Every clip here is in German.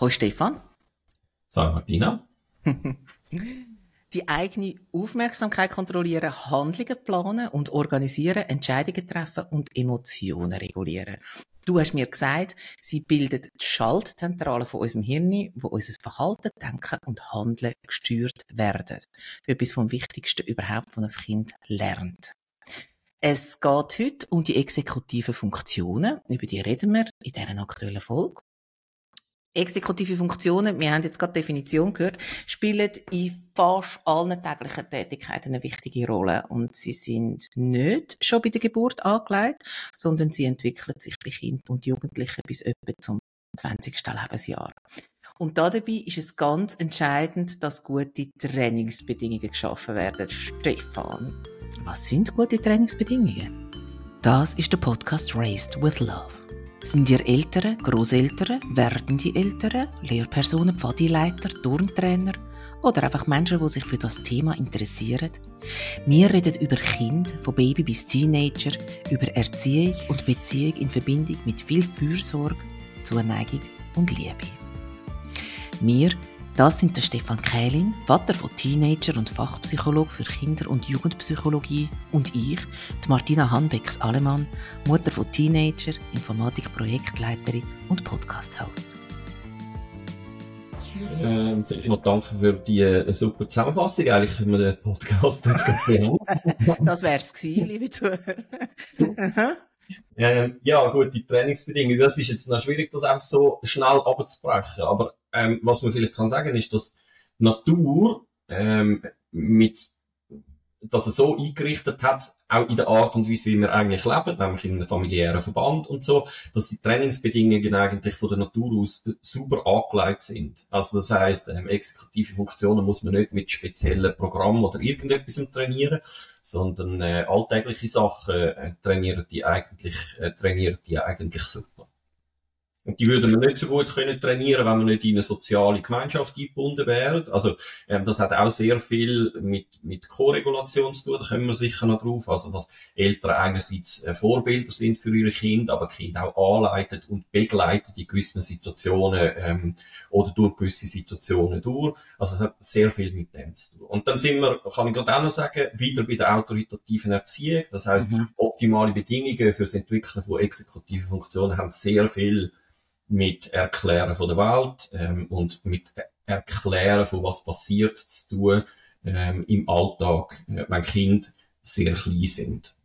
Hallo Stefan. Sag Martina. die eigene Aufmerksamkeit kontrollieren, Handlungen planen und organisieren, Entscheidungen treffen und Emotionen regulieren. Du hast mir gesagt, sie bildet die Schaltzentrale von unserem Hirn, wo unser Verhalten, Denken und Handeln gesteuert werden. Etwas vom Wichtigsten überhaupt, was ein Kind lernt. Es geht heute um die exekutiven Funktionen. Über die reden wir in dieser aktuellen Folge. Exekutive Funktionen, wir haben jetzt gerade die Definition gehört, spielen in fast allen täglichen Tätigkeiten eine wichtige Rolle. Und sie sind nicht schon bei der Geburt angelegt, sondern sie entwickeln sich bei Kindern und Jugendlichen bis etwa zum 20. Lebensjahr. Und dabei ist es ganz entscheidend, dass gute Trainingsbedingungen geschaffen werden. Stefan, was sind gute Trainingsbedingungen? Das ist der Podcast Raised with Love. Sind ihr Eltern, Großeltern, werdende Eltern, Lehrpersonen, Pfadileiter, Turntrainer oder einfach Menschen, die sich für das Thema interessieren? Wir reden über Kinder, von Baby bis Teenager, über Erziehung und Beziehung in Verbindung mit viel Fürsorge, Zuneigung und Liebe. Wir das sind der Stefan Kählin, Vater von Teenager und Fachpsychologe für Kinder- und Jugendpsychologie und ich, die Martina Hanbecks-Alemann, Mutter von Teenager, Informatik-Projektleiterin und Podcast-Host. Ähm, noch danke für die äh, super Zusammenfassung. Eigentlich können wir den Podcast jetzt beenden. das wär's gewesen, liebe Zuhörer. Ähm, ja, gut, die Trainingsbedingungen, das ist jetzt noch schwierig, das einfach so schnell abzubrechen. Aber ähm, was man vielleicht kann sagen, ist, dass Natur ähm, mit dass er so eingerichtet hat, auch in der Art und Weise, wie wir eigentlich leben, nämlich in einem familiären Verband und so, dass die Trainingsbedingungen eigentlich von der Natur aus super angelegt sind. Also das heißt, ähm, exekutive Funktionen muss man nicht mit speziellen Programmen oder irgendetwas trainieren, sondern äh, alltägliche Sachen äh, trainieren die eigentlich äh, trainieren die eigentlich super. Und die würden wir nicht so gut können trainieren, wenn wir nicht in eine soziale Gemeinschaft eingebunden wären. Also, ähm, das hat auch sehr viel mit, mit Koregulation zu tun, da kommen wir sicher noch drauf. Also, dass Eltern einerseits äh, Vorbilder sind für ihre Kinder, aber Kinder auch anleiten und begleiten in gewissen Situationen, ähm, oder durch gewisse Situationen durch. Also, es hat sehr viel mit dem zu tun. Und dann sind wir, kann ich gerade auch noch sagen, wieder bei der autoritativen Erziehung. Das heißt, mhm. optimale Bedingungen für das Entwickeln von exekutiven Funktionen haben sehr viel mit Erklären von der Welt ähm, und mit Erklären von was passiert zu tun ähm, im Alltag, äh, wenn Kinder sehr klein sind.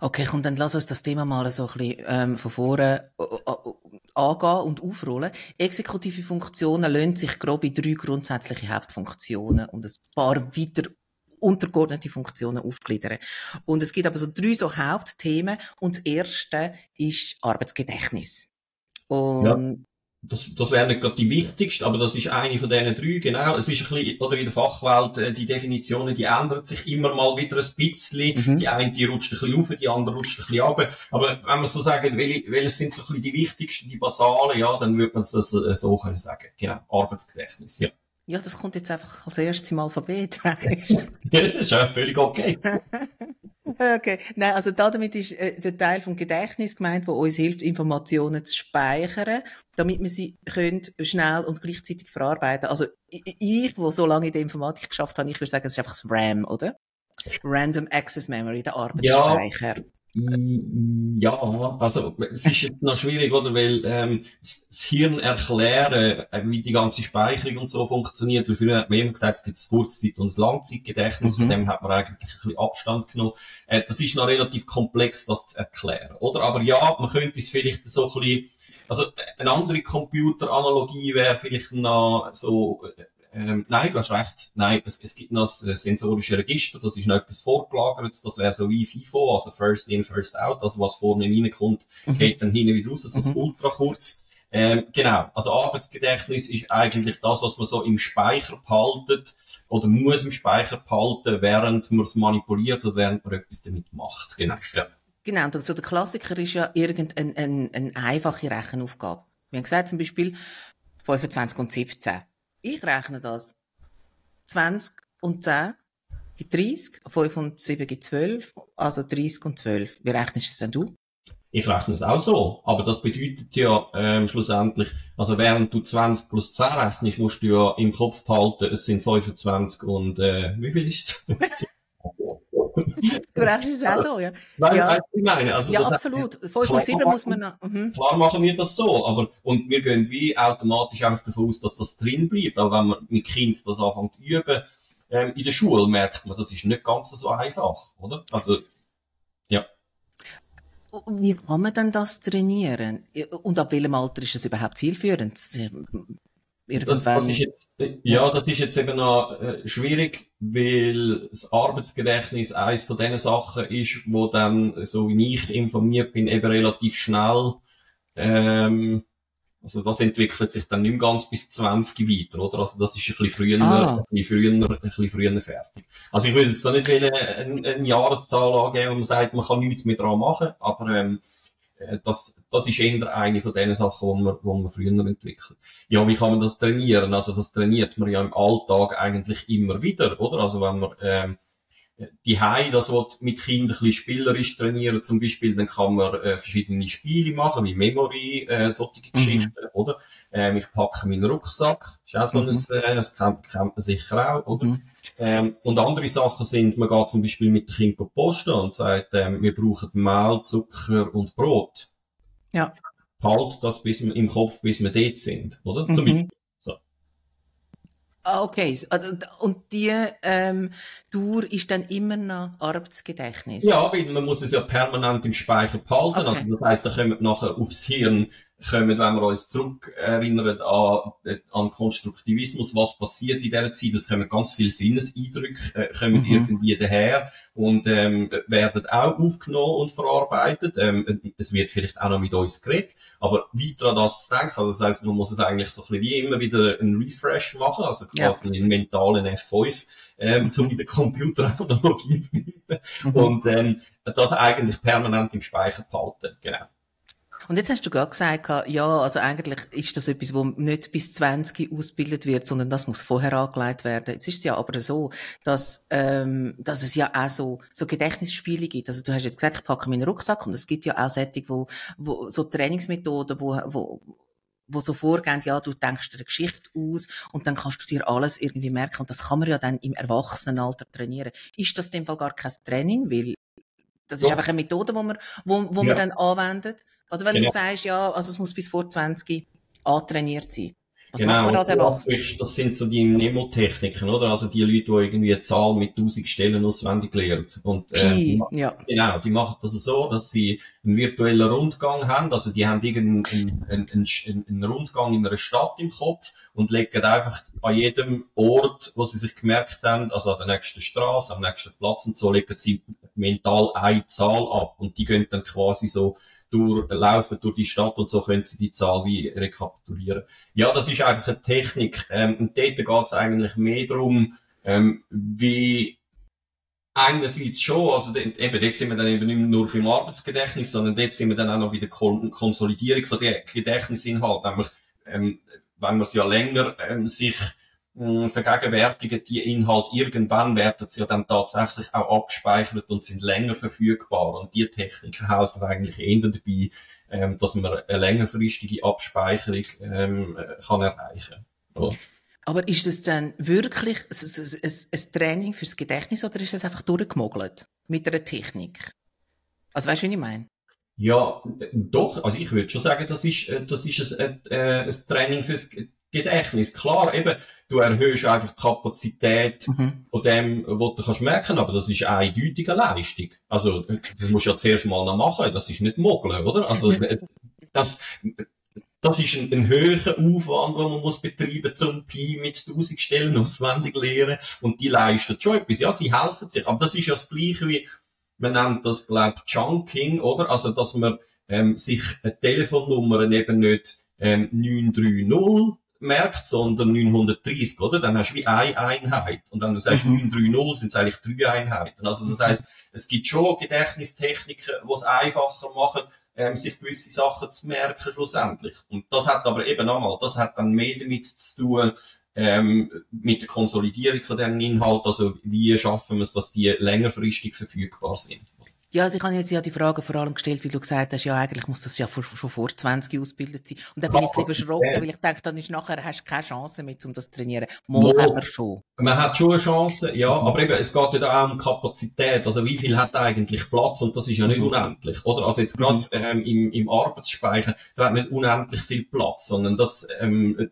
Okay, komm, dann lass uns das Thema mal so ein bisschen ähm, von vorne äh, äh, angehen und aufrollen. Exekutive Funktionen lassen sich grob in drei grundsätzliche Hauptfunktionen und ein paar weiter untergeordnete Funktionen aufgliedern. Und es gibt aber so drei so Hauptthemen und das erste ist Arbeitsgedächtnis. Und ja. Das, das wäre nicht gerade die wichtigste, aber das ist eine von diesen drei, genau. Es ist ein bisschen, oder in der Fachwelt, äh, die Definitionen, die ändern sich immer mal wieder ein bisschen. Mhm. Die eine, die rutscht ein bisschen auf, die andere rutscht ein bisschen runter. Aber wenn wir so sagen, welche, welche sind so ein bisschen die wichtigsten, die basalen, ja, dann würde man das äh, so können sagen. Genau. Arbeitsgedächtnis, ja. Ja, das kommt jetzt einfach als erstes im Alphabet, das ist ja völlig okay. Okay, nein, also damit ist äh, der Teil vom Gedächtnis gemeint, wo uns hilft, Informationen zu speichern, damit wir sie können schnell und gleichzeitig verarbeiten. Also ich, wo so lange in der Informatik geschafft habe, ich würde sagen, es ist einfach das RAM, oder? Random Access Memory, der Arbeitsspeicher. Ja. Ja, also es ist jetzt noch schwierig, oder? Weil ähm, das Hirn erklären, äh, wie die ganze Speicherung und so funktioniert. Weil früher hat man immer gesagt, es gibt ein Kurzzeit- und ein Langzeitgedächtnis, mhm. von dem hat man eigentlich ein bisschen Abstand genommen. Äh, das ist noch relativ komplex, das zu erklären, oder? Aber ja, man könnte es vielleicht so ein bisschen, also eine andere Computeranalogie wäre vielleicht noch so äh, ähm, nein, du hast recht. Nein, es, es gibt noch das sensorische Register, das ist noch etwas vorgelagert, das wäre so wie FIFO, also First In, First Out, also was vorne reinkommt, mhm. geht dann hinten wieder raus, so mhm. ultra kurz. Ähm, genau, also Arbeitsgedächtnis ist eigentlich das, was man so im Speicher behaltet oder muss im Speicher behalten, während man es manipuliert oder während man etwas damit macht. Genau, ja. Genau, und so der Klassiker ist ja irgendeine ein, ein einfache Rechenaufgabe. Wir haben gesagt, zum Beispiel 25 und 17. Ich rechne das. 20 und 10 gibt 30, 5 und 7 gibt 12, also 30 und 12. Wie rechnest du es denn du? Ich rechne es auch so. Aber das bedeutet ja ähm, schlussendlich, also während du 20 plus 10 rechnest, musst du ja im Kopf behalten, es sind 25 und äh, wie viel ist es? Du rechnest es auch so, ja. Nein, ja. ich meine? Also ja, absolut. heißt, 5 und 7 klar muss man noch. Mhm. Klar machen wir das so, aber, und wir gehen wie automatisch einfach davon aus, dass das drin bleibt. Aber wenn man mit Kind das anfängt zu üben, ähm, in der Schule merkt man, das ist nicht ganz so einfach, oder? Also, ja. Wie kann man denn das trainieren? Und ab welchem Alter ist es überhaupt zielführend? Das, das ist jetzt, äh, ja, das ist jetzt eben noch äh, schwierig, weil das Arbeitsgedächtnis eines von diesen Sachen ist, wo dann, so wie ich informiert bin, eben relativ schnell, ähm, also das entwickelt sich dann nicht mehr ganz bis 20 weiter, oder? Also das ist ein bisschen früher, Ah. ein bisschen früher, ein bisschen früher fertig. Also ich würde jetzt da nicht eine, eine Jahreszahl angeben, wo man sagt, man kann nichts mehr dran machen, aber ähm, äh, das, das ist eher eine von den Sachen, die man, die man früher entwickelt. Ja, wie kann man das trainieren? Also das trainiert man ja im Alltag eigentlich immer wieder, oder? Also wenn man ähm, die Hai, das will mit Kindern ein bisschen spielerisch trainieren, zum Beispiel, dann kann man äh, verschiedene Spiele machen, wie Memory, äh, solche Geschichten, oder? Ähm, ich packe meinen Rucksack, ist auch so Mhm. ein, äh, das kennt, kennt man sicher auch, oder? Mhm. Ähm, und andere Sachen sind, man geht zum Beispiel mit dem Kind posten und sagt, ähm, wir brauchen Mehl, Zucker und Brot. Ja. Halt das bis im Kopf, bis wir dort sind, oder? Zum Mhm. Beispiel. Ah, okay. Also, Und die ähm, Dauer ist dann immer noch Arbeitsgedächtnis? Ja, weil man muss es ja permanent im Speicher behalten. Okay. Also das heisst, da kommen nachher aufs Hirn, kommen, wenn wir uns zurückerinnern an, äh, an Konstruktivismus, was passiert in dieser Zeit, es kommen ganz viele Sinneseindrücke, äh, kommen Mhm. irgendwie daher und ähm, werden auch aufgenommen und verarbeitet. Ähm, es wird vielleicht auch noch mit uns geredet, aber weiter an das zu denken, also das heisst, man muss es eigentlich so ein bisschen wie immer wieder einen Refresh machen, also Ja. quasi einen mentalen F5, ähm, um in der Computeranalogie zu bleiben. Mhm. Und ähm, das eigentlich permanent im Speicher behalten. Genau. Und jetzt hast du gerade gesagt, ja, also eigentlich ist das etwas, wo nicht bis 20 ausgebildet wird, sondern das muss vorher angelegt werden. Jetzt ist es ja aber so, dass, ähm, dass es ja auch so, so Gedächtnisspiele gibt. Also du hast jetzt gesagt, ich packe meinen Rucksack und es gibt ja auch Sättig, wo, wo, so Trainingsmethoden, wo, wo, wo so vorgehen, ja, du denkst dir eine Geschichte aus und dann kannst du dir alles irgendwie merken und das kann man ja dann im Erwachsenenalter trainieren. Ist das in dem Fall gar kein Training, weil das ist Doch. einfach eine Methode, wo man, wo, wo Ja. man dann anwendet. Also wenn Genau. du sagst, ja, also es muss bis vor 20 antrainiert sein. Was genau. als Und Erwachsener? das- sind so die Mnemotechniken, oder? Also die Leute, die irgendwie eine Zahl mit 1000 Stellen auswendig lernen. Und, äh, ja. Genau, die machen das so, dass sie einen virtuellen Rundgang haben. Also die haben irgendeinen einen, einen, einen, einen Rundgang in einer Stadt im Kopf und legen einfach an jedem Ort, wo sie sich gemerkt haben, also an der nächsten Straße, am nächsten Platz und so, legen sie mental eine Zahl ab. Und die gehen dann quasi so durchlaufen durch die Stadt und so können sie die Zahl wie rekapitulieren. Ja, das ist einfach eine Technik. Ähm, und dort geht es eigentlich mehr darum, ähm, wie einerseits schon, also eben, dort sind wir dann eben nicht nur beim Arbeitsgedächtnis, sondern dort sind wir dann auch noch bei der Kon Konsolidierung von der Gedächtnisinhalt, nämlich, ähm, wenn man es ja länger ähm, sich mh, vergegenwärtigen, die Inhalte, irgendwann werden sie ja dann tatsächlich auch abgespeichert und sind länger verfügbar. Und die Techniken helfen eigentlich eher dabei, ähm, dass man eine längerfristige Abspeicherung ähm, äh, kann erreichen kann. Aber ist es dann wirklich ein, ein, ein, Training fürs Gedächtnis oder ist es einfach durchgemogelt? Mit einer Technik? Also weißt du, wie ich meine? Ja, äh, doch. Also ich würde schon sagen, das ist, äh, das ist ein, äh, ein Training fürs Gedächtnis. Klar, eben, du erhöhst einfach die Kapazität Mhm. von dem, was du kannst merken, aber das ist eine eindeutige Leistung. Also, das musst du ja zuerst mal noch machen, das ist nicht mogeln, oder? Also, das, das ist ein, ein höherer Aufwand, den man muss betreiben zum Pi mit 1000 Stellen auswendig lernen. Und die leisten schon etwas. Ja, sie helfen sich. Aber das ist ja das Gleiche wie, man nennt das, glaub Chunking, oder? Also, dass man, ähm, sich eine Telefonnummer eben nicht, ähm, 930 merkt, sondern 930, oder? Dann hast du wie eine Einheit. Und wenn du sagst Mhm. 930, sind es eigentlich drei Einheiten. Also das heißt, es gibt schon Gedächtnistechniken, die es einfacher machen, ähm, sich gewisse Sachen zu merken schlussendlich. Und das hat aber eben einmal, das hat dann mehr damit zu tun, ähm, mit der Konsolidierung von diesem Inhalt, also wie schaffen wir es, dass die längerfristig verfügbar sind. Ja, also ich habe jetzt ja die Frage vor allem gestellt, weil du gesagt hast, ja, eigentlich muss das ja vor, schon vor 20 ausgebildet sein. Und dann bin ich ein bisschen verschrocken, weil ich dachte, dann ist nachher, hast du keine Chance mehr, um das zu trainieren. Mal no, hat man schon. Man hat schon eine Chance, ja, aber eben, es geht ja da auch um Kapazität. Also wie viel hat eigentlich Platz? Und das ist ja nicht mhm. unendlich, oder? Also jetzt gerade mhm. ähm, im, im Arbeitsspeicher, da hat nicht unendlich viel Platz, sondern das, ähm,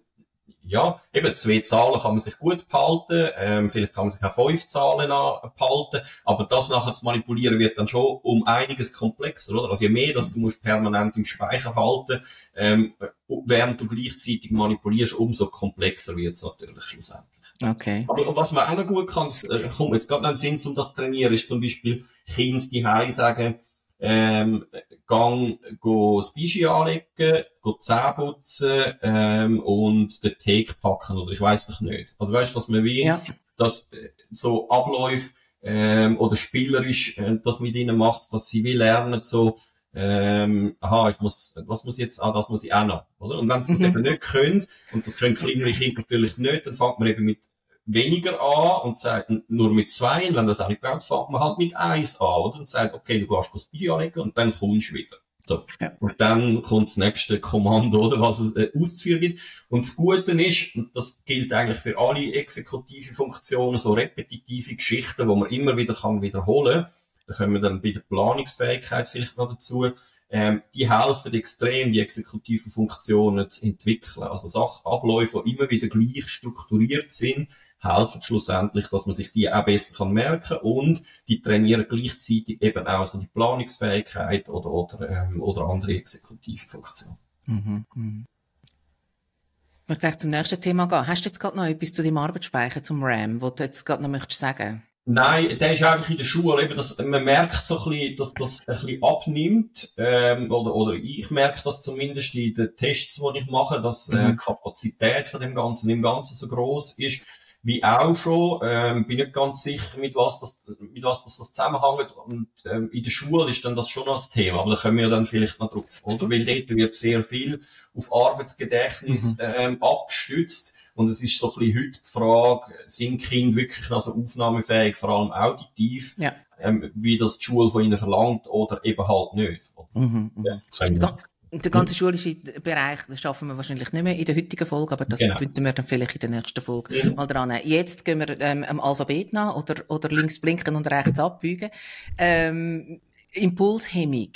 ja, eben zwei Zahlen kann man sich gut behalten, ähm, vielleicht kann man sich auch fünf Zahlen behalten, aber das nachher zu manipulieren wird dann schon um einiges komplexer, oder? Also je mehr, dass du musst permanent im Speicher halten, ähm, während du gleichzeitig manipulierst, umso komplexer wird es natürlich schlussendlich. Okay. Aber was man auch noch gut kann, das äh, kommt jetzt gerade noch in den Sinn, um das zu trainieren, ist zum Beispiel Kinder die sagen, ähm, gang go Bischi anlegen, go Zähne putzen ähm, und den Teig packen oder ich weiß noch nicht. Also weißt du, was man will, ja. dass äh, so Abläufe ähm, oder spielerisch äh, das mit ihnen macht, dass sie will lernen so ähm, aha, ich muss, was muss ich jetzt, ah, das muss ich auch noch, oder? Und wenn sie das mhm. eben nicht können, und das können kleinere Kinder natürlich nicht, dann fängt man eben mit weniger an und sagt nur mit zwei, und wenn das auch nicht braucht, fängt man halt mit eins an, oder? Und sagt, okay, du gehst das Bier anlegen und dann kommst du wieder. So. Ja. Und dann kommt das nächste Kommando, oder was es äh, auszuführen gibt. Und das Gute ist, und das gilt eigentlich für alle exekutive Funktionen, so repetitive Geschichten, wo man immer wieder kann wiederholen, da kommen wir dann bei der Planungsfähigkeit vielleicht noch dazu, ähm, die helfen extrem, die exekutiven Funktionen zu entwickeln. Also Sachen, Abläufe, die immer wieder gleich strukturiert sind, helfen schlussendlich, dass man sich die auch besser kann merken und die trainieren gleichzeitig eben auch so die Planungsfähigkeit oder, oder, ähm, oder andere exekutive Funktionen. Mhm, mh. Ich möchte zum nächsten Thema gehen. Hast du jetzt gerade noch etwas zu dem Arbeitsspeicher, zum RAM, wo du jetzt gerade noch möchtest sagen? Nein, der ist einfach in der Schule, eben, dass, man merkt so ein bisschen, dass das ein bisschen abnimmt, ähm, oder, oder ich merke das zumindest in den Tests, die ich mache, dass äh, mhm. Kapazität von dem Ganzen im Ganzen so groß ist, wie auch schon. Ähm, bin nicht ganz sicher, mit was das, mit was das, das zusammenhängt. Und ähm, in der Schule ist dann das schon das Thema, aber da kommen wir dann vielleicht noch drauf, oder? Weil dort wird sehr viel auf Arbeitsgedächtnis mhm. ähm, abgestützt. Und es ist so ein bisschen heute die Frage, sind Kinder wirklich also aufnahmefähig, vor allem auditiv, ja. ähm, wie das die Schule von ihnen verlangt oder eben halt nicht. Mhm, mhm. Ja, der ganze schulische Bereich das schaffen wir wahrscheinlich nicht mehr in der heutigen Folge, aber das genau. finden wir dann vielleicht in der nächsten Folge mhm. mal dran. Jetzt gehen wir ähm, am Alphabet nach oder, oder links blinken und rechts abbiegen. Ähm, Impulshemmung.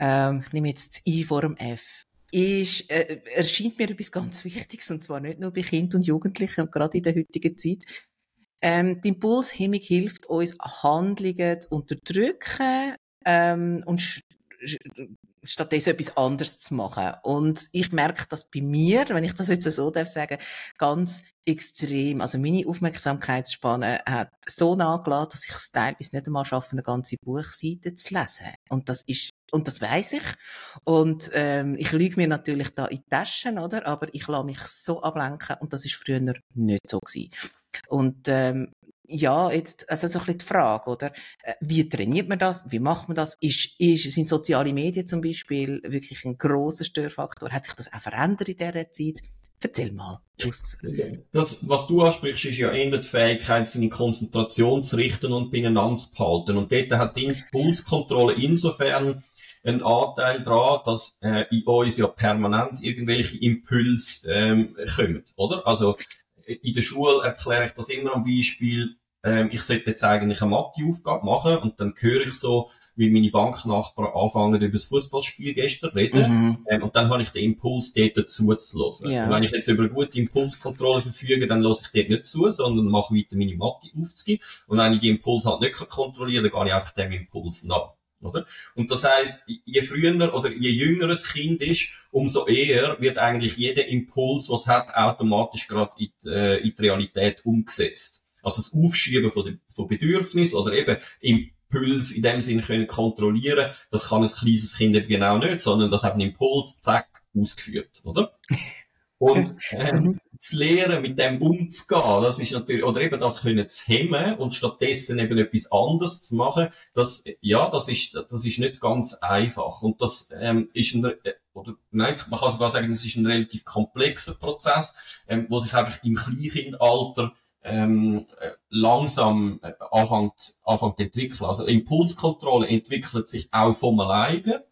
Ähm, ich nehme jetzt das I vor dem F. Ist, äh, erscheint mir etwas ganz Wichtiges, und zwar nicht nur bei Kindern und Jugendlichen, und gerade in der heutigen Zeit. Ähm, die Impulshemmung hilft uns, Handlungen zu unterdrücken ähm, und stattdessen etwas anderes zu machen. Und ich merke das bei mir, wenn ich das jetzt so darf sagen, ganz extrem. Also meine Aufmerksamkeitsspanne hat so nachgeladen, dass ich es teilweise nicht einmal schaffe, eine ganze Buchseite zu lesen. Und das ist und das weiß ich. Und ähm, ich lüge mir natürlich da in die Taschen, oder? Aber ich lasse mich so ablenken und das ist früher nicht so gewesen. Und ähm, ja, jetzt, also so ein bisschen die Frage, oder? Äh, wie trainiert man das? Wie macht man das? Ist, ist, sind soziale Medien zum Beispiel wirklich ein grosser Störfaktor? Hat sich das auch verändert in dieser Zeit? Erzähl mal. Das, was du ansprichst, ist ja eher die Fähigkeit, seine Konzentration zu richten und beieinander zu behalten. Und dort hat die Impulskontrolle insofern einen Anteil daran, dass äh, in uns ja permanent irgendwelche Impulse ähm, kommen, oder? Also in der Schule erkläre ich das immer am Beispiel, ähm, ich sollte jetzt eigentlich eine Matheaufgabe machen und dann höre ich so, wie meine Banknachbarn anfangen, über das Fußballspiel gestern reden. Mhm. Ähm, und dann habe ich den Impuls, dort dazu zu hören. Ja. Und wenn ich jetzt über eine gute Impulskontrolle verfüge, dann lasse ich dort nicht zu, sondern mache weiter meine Mathe aufzugeben. Und wenn ich die Impuls halt nicht kontrollieren kann, dann gehe ich einfach dem Impuls nach. Oder? Und das heißt, je früher oder je jünger ein Kind ist, umso eher wird eigentlich jeder Impuls, was hat, automatisch gerade in, äh, in die Realität umgesetzt. Also das Aufschieben von, von Bedürfnis oder eben Impuls in dem Sinne können kontrollieren, das kann ein kleines Kind eben genau nicht, sondern das hat einen Impuls, zack, ausgeführt, oder? Und ähm, zu lernen, mit dem umzugehen, das ist natürlich, oder eben das können zu hemmen und stattdessen eben etwas anderes zu machen, das, ja, das ist, das ist nicht ganz einfach. Und das ähm, ist ein, äh, oder nein, man kann sogar sagen, es ist ein relativ komplexer Prozess, ähm, wo sich einfach im Kleinkindalter ähm, langsam äh, anfängt, anfängt zu entwickeln. Also Impulskontrolle entwickelt sich auch vom alleine.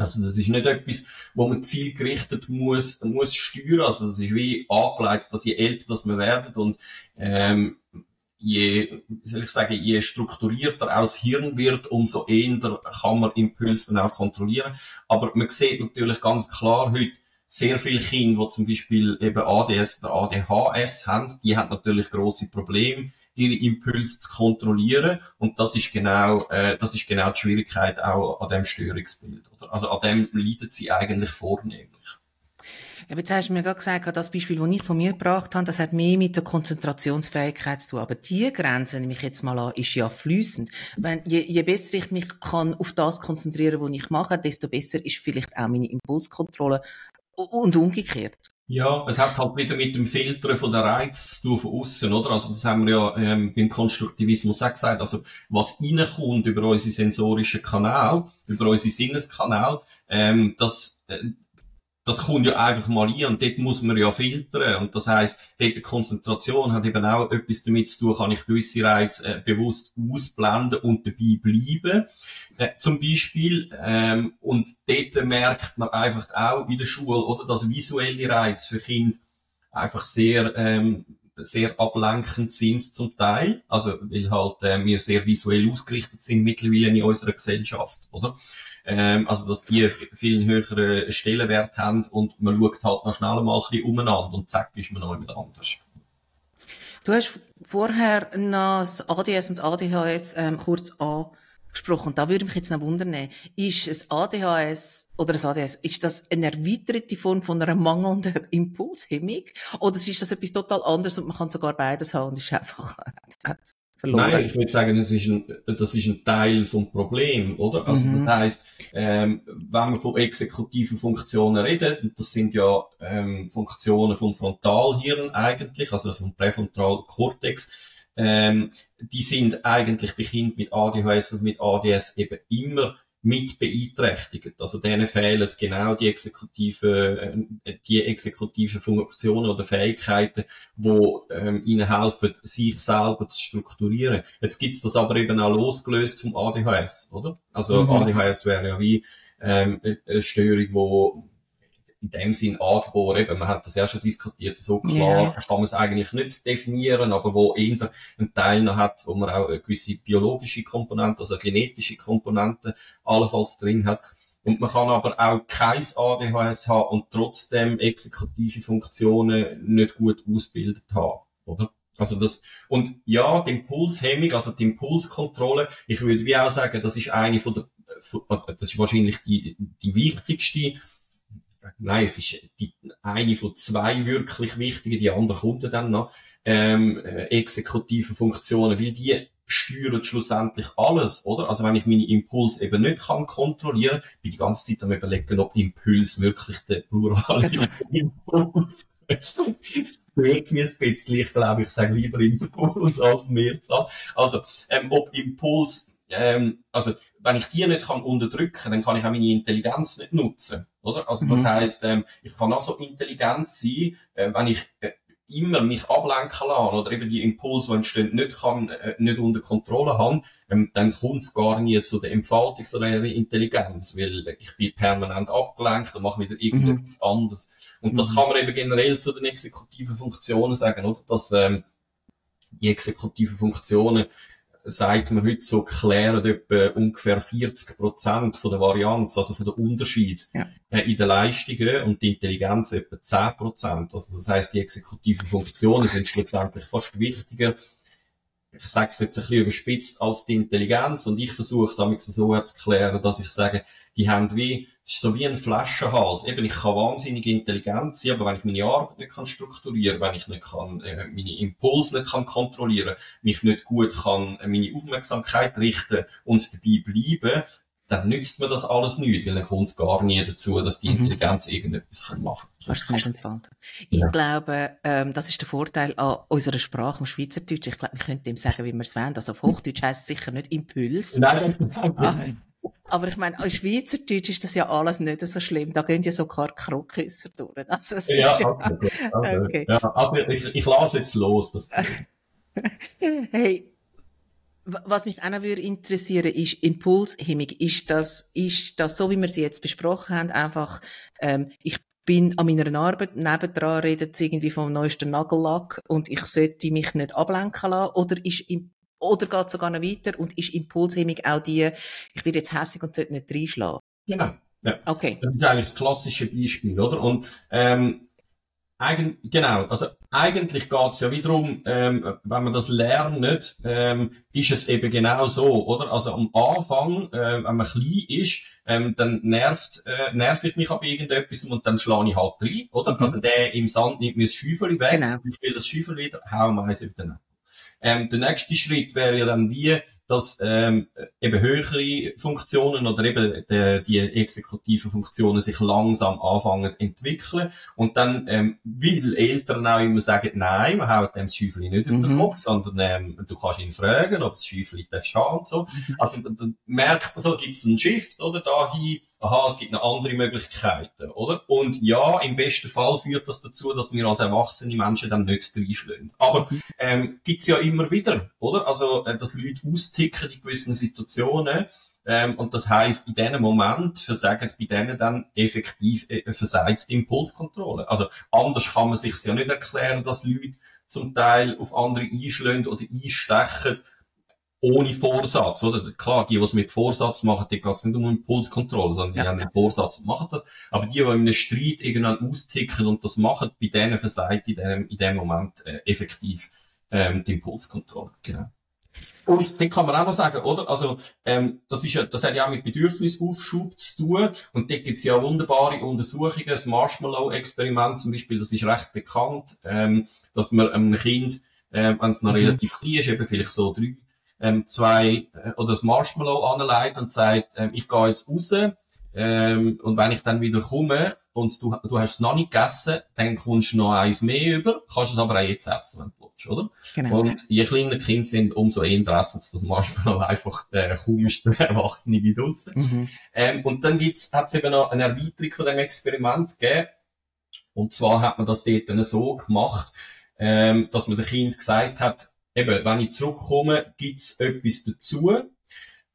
Also das ist nicht etwas, wo man zielgerichtet muss, muss steuern. Also das ist wie angelegt, dass je älter das man werden und ähm, je, soll ich sagen, je strukturierter auch das Hirn wird, umso eher kann man Impulse dann auch kontrollieren. Aber man sieht natürlich ganz klar heute, sehr viele Kinder, die zum Beispiel eben ADS oder ADHS haben, die haben natürlich große Probleme, ihre Impulse zu kontrollieren. Und das ist genau, äh, das ist genau die Schwierigkeit auch an dem Störungsbild. Oder? Also an dem leiden sie eigentlich vornehmlich. Ja, jetzt hast du mir gerade gesagt, das Beispiel, das ich von mir gebracht habe, das hat mehr mit der Konzentrationsfähigkeit zu tun. Aber die Grenze, nehme ich jetzt mal an, ist ja fließend. Wenn, je, je besser ich mich kann auf das konzentrieren, was ich mache, desto besser ist vielleicht auch meine Impulskontrolle und umgekehrt. Ja, es hat halt wieder mit dem Filtern von der Reiz zu tun von außen, oder? Also das haben wir ja ähm, beim Konstruktivismus auch gesagt. Also was reinkommt über unsere sensorischen Kanäle, über unsere Sinneskanäle, ähm, das äh, das kommt ja einfach mal rein und dort muss man ja filtern. Und das heisst, dort die Konzentration hat eben auch etwas damit zu tun, kann ich gewisse Reize äh, bewusst ausblenden und dabei bleiben. Äh, zum Beispiel. Ähm, und dort merkt man einfach auch in der Schule, oder, dass visuelle Reize für Kinder einfach sehr, ähm, sehr ablenkend sind zum Teil. Also, weil halt äh, wir sehr visuell ausgerichtet sind mittlerweile in unserer Gesellschaft, oder? Ähm, also dass die viel höheren Stellenwert haben und man schaut halt noch schnell mal ein bisschen umeinander und zack, ist man noch jemand anders. Du hast vorher noch das ADS und das ADHS ähm, kurz angesprochen. Da würde mich jetzt noch wundern, ist es ADHS oder das ADS, ist das eine erweiterte Form von einer mangelnden Impulshemmung? Oder ist das etwas total anderes und man kann sogar beides haben und ist einfach verloren. Nein, ich würde sagen, das ist ein, das ist ein Teil vom Problem, oder? Also mhm. das heißt, ähm, wenn wir von exekutiven Funktionen reden, und das sind ja ähm, Funktionen vom Frontalhirn eigentlich, also vom präfrontalen Kortex, ähm, die sind eigentlich bei Kindern mit ADHS und mit ADS eben immer mit beeinträchtigt. Also denen fehlen genau die exekutiven, äh, die exekutiven Funktionen oder Fähigkeiten, wo ähm, ihnen helfen, sich selber zu strukturieren. Jetzt gibt's das aber eben auch losgelöst vom ADHS, oder? Also mhm. ADHS wäre ja wie ähm, eine Störung, wo in dem Sinn angeboren, eben, man hat das ja schon diskutiert, so klar yeah. kann man es eigentlich nicht definieren, aber wo eher einen Teil noch hat, wo man auch eine gewisse biologische Komponente, also genetische Komponente allenfalls drin hat. Und man kann aber auch kein ADHS haben und trotzdem exekutive Funktionen nicht gut ausgebildet haben, oder? Also das, und ja, die Impulshemmung, also die Impulskontrolle, ich würde wie auch sagen, das ist eine von der, das ist wahrscheinlich die, die wichtigste nein, es ist die, eine von zwei wirklich wichtigen, die andere kommt dann noch, ähm, äh, exekutive Funktionen, weil die steuern schlussendlich alles, oder? Also wenn ich meine Impulse eben nicht kann kontrollieren, bin ich die ganze Zeit am überlegen, ob Impuls wirklich der Plural Impuls es stört mich ein bisschen. Ich glaube, ich sage lieber Impuls als Mehrzahl. Also, ähm, ob Impuls, ähm, also, wenn ich die nicht kann unterdrücken, dann kann ich auch meine Intelligenz nicht nutzen. Oder? Also das mhm. heißt, ähm, ich kann auch so intelligent sein, äh, wenn ich äh, immer mich ablenken lasse oder eben die Impulse, die entstehen, nicht kann, äh, nicht unter Kontrolle haben, ähm, dann kommt es gar nie zu der Entfaltung von der Intelligenz, weil ich bin permanent abgelenkt und mache wieder irgendetwas mhm. anderes. Und das mhm. kann man eben generell zu den exekutiven Funktionen sagen, oder? Dass ähm, die exekutiven Funktionen sagt man heute so klären etwa ungefähr 40 Prozent von der Varianz, also von der Unterschied ja. Äh, in den Leistungen und die Intelligenz etwa 10 Prozent. Also das heißt, die exekutiven Funktionen sind schlussendlich fast wichtiger. Ich sage es jetzt ein bisschen überspitzt als die Intelligenz und ich versuche es so zu klären, dass ich sage, die haben wie es ist so wie ein Flaschenhals. Eben, ich kann wahnsinnig intelligent sein, aber wenn ich meine Arbeit nicht kann strukturieren, wenn ich nicht kann, äh, meine Impulse nicht kann kontrollieren, mich nicht gut kann, äh, meine Aufmerksamkeit richten und dabei bleiben, dann nützt mir das alles nicht, weil dann kommt es gar nie dazu, dass die mhm. Intelligenz mhm. irgendetwas kann machen kann. Kannst du es nicht entfalten. Ich ja. glaube, ähm, das ist der Vorteil an unserer Sprache, am Schweizerdeutsch. Ich glaube, wir könnten dem sagen, wie wir es wollen. Also auf Hochdeutsch heisst es sicher nicht Impuls. Nein, das ist Aber ich meine, als Schweizerdeutsch ist das ja alles nicht so schlimm. Da gehen ja sogar Krockküsser durch. Also, ja, okay. okay. okay. Ja, also ich, ich lasse jetzt los. Das hey, was mich auch noch würde interessieren ist Impulshemmung. Ist das, ist das so, wie wir sie jetzt besprochen haben, einfach, ähm, ich bin an meiner Arbeit, nebendran redet sie irgendwie vom neuesten Nagellack und ich sollte mich nicht ablenken lassen, oder ist oder geht es sogar noch weiter und ist Impulshemmung auch die, ich werde jetzt hässlich und sollte nicht reinschlagen? Genau. Ja. Okay. Das ist eigentlich das klassische Beispiel, oder? Und ähm, Eigen, genau, also eigentlich geht's ja wiederum, ähm, wenn man das lernt, ähm, ist es eben genau so, oder? Also am Anfang, äh, wenn man klein ist, ähm, dann nervt, äh, nerv ich mich ab irgendetwas und dann schlage ich halt rein, oder? Mhm. Also der im Sand nimmt mir das Schäufeli weg, genau. ich will das Schäufeli wieder, hau meins über den ähm, Der nächste Schritt wäre ja dann wie, dass ähm, eben höhere Funktionen oder eben die, die exekutiven Funktionen sich langsam anfangen zu entwickeln und dann ähm, will Eltern auch immer sagen, nein, man haut dem das Schäufeli nicht mhm. über den Kopf, sondern ähm, du kannst ihn fragen, ob das Schäufeli darf haben und so. Mhm. Also dann merkt man so, gibt es einen Shift oder dahin, aha, es gibt noch andere Möglichkeiten, oder? Und ja, im besten Fall führt das dazu, dass wir als erwachsene Menschen dann nicht reinschlagen. Aber mhm. ähm, gibt's ja immer wieder, oder? Also, äh, dass Leute austicken ticken in gewissen Situationen. Ähm, und das heißt, in diesem Moment versagen bei denen dann effektiv äh, versagt die Impulskontrolle. Also anders kann man sich ja nicht erklären, dass Leute zum Teil auf andere einschlagen oder einstechen ohne Vorsatz, oder? Klar, die, die es mit Vorsatz machen, die geht es nicht um Impulskontrolle, sondern die ja. haben einen Vorsatz und machen das. Aber die, die in einem Streit irgendwann austicken und das machen, bei denen versagt in dem, in dem Moment äh, effektiv ähm, die Impulskontrolle. Genau. Und dann kann man auch noch sagen, oder? Also, ähm, das ist ja, das hat ja auch mit Bedürfnisaufschub zu tun. Und da gibt's ja wunderbare Untersuchungen. Das Marshmallow-Experiment zum Beispiel, das ist recht bekannt, ähm, dass man einem Kind, ähm, wenn es noch mhm. relativ klein ist, eben vielleicht so drei, ähm, zwei, äh, oder das Marshmallow anlegt und sagt, ähm, ich gehe jetzt raus, ähm, und wenn ich dann wieder komme, und du, du hast es noch nicht gegessen, dann kommst du noch eins mehr über, kannst es aber auch jetzt essen, wenn du willst, oder? Genau. Und je kleiner die Kinder sind, umso eher essen sie das Marshmallow einfach äh, kaum ist der Erwachsene wie draussen. Mhm. Ähm, und dann gibt's, hat's eben noch eine Erweiterung von dem Experiment gegeben. Und zwar hat man das dort dann so gemacht, ähm, dass man dem Kind gesagt hat, eben, wenn ich zurückkomme, gibt's etwas dazu.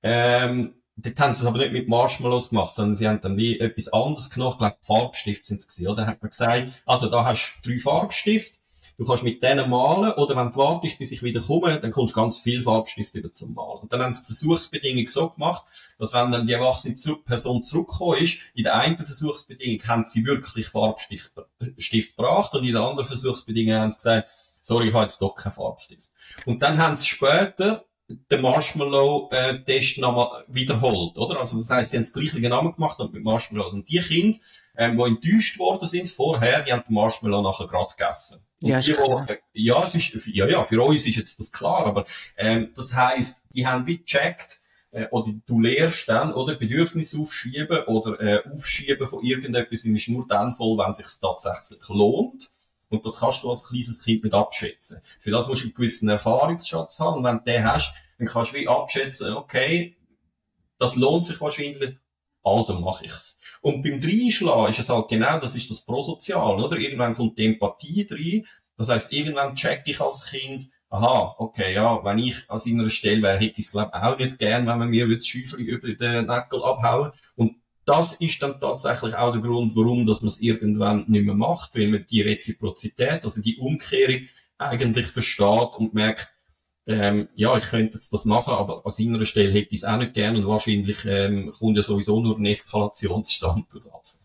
Ähm, Dort haben sie es aber nicht mit Marshmallows gemacht, sondern sie haben dann wie etwas anderes genommen. Ich glaube, Farbstift sind es gewesen, oder? Da hat man gesagt, also da hast du drei Farbstifte. Du kannst mit denen malen, oder wenn du wartest, bis ich wieder komme, dann kommst du ganz viel Farbstift wieder zum Malen. Und dann haben sie die Versuchsbedingung so gemacht, dass wenn dann die erwachsene Person zurückgekommen ist, in der einen Versuchsbedingung haben sie wirklich Farbstift Stift gebracht und in der anderen Versuchsbedingung haben sie gesagt, sorry, ich habe jetzt doch keinen Farbstift. Und dann haben sie später den Marshmallow-Test nochmal wiederholt, oder? Also das heisst, sie haben das gleiche Namen gemacht mit Marshmallows. Und die Kinder, ähm, die enttäuscht worden sind vorher, die haben den Marshmallow nachher gerade gegessen. Und ja, die, wo, äh, ja, es ist, ja, ja, für uns ist jetzt das klar, aber ähm, das heisst, die haben wie gecheckt, äh, oder du lehrst dann, oder Bedürfnisse aufschieben oder äh, aufschieben von irgendetwas, ist nur dann voll, wenn es sich tatsächlich lohnt. Und das kannst du als kleines Kind nicht abschätzen. Für das musst du einen gewissen Erfahrungsschatz haben. Und wenn du den hast, dann kannst du wie abschätzen, okay, das lohnt sich wahrscheinlich, also mache ich's. Und beim Dreinschlagen ist es halt genau, das ist das Prosozial, oder? Irgendwann kommt die Empathie rein. Das heißt, irgendwann check ich als Kind, aha, okay, ja, wenn ich an seiner Stelle wäre, hätte ich es, glaube auch nicht gern, wenn man mir das Schäufchen über den Nägel abhauen. Und das ist dann tatsächlich auch der Grund, warum dass man es irgendwann nicht mehr macht, weil man die Reziprozität, also die Umkehrung eigentlich versteht und merkt, ähm, ja, ich könnte jetzt das machen, aber an seiner Stelle hätte ich es auch nicht gern und wahrscheinlich ähm, kommt ja sowieso nur ein Eskalationsstand aus.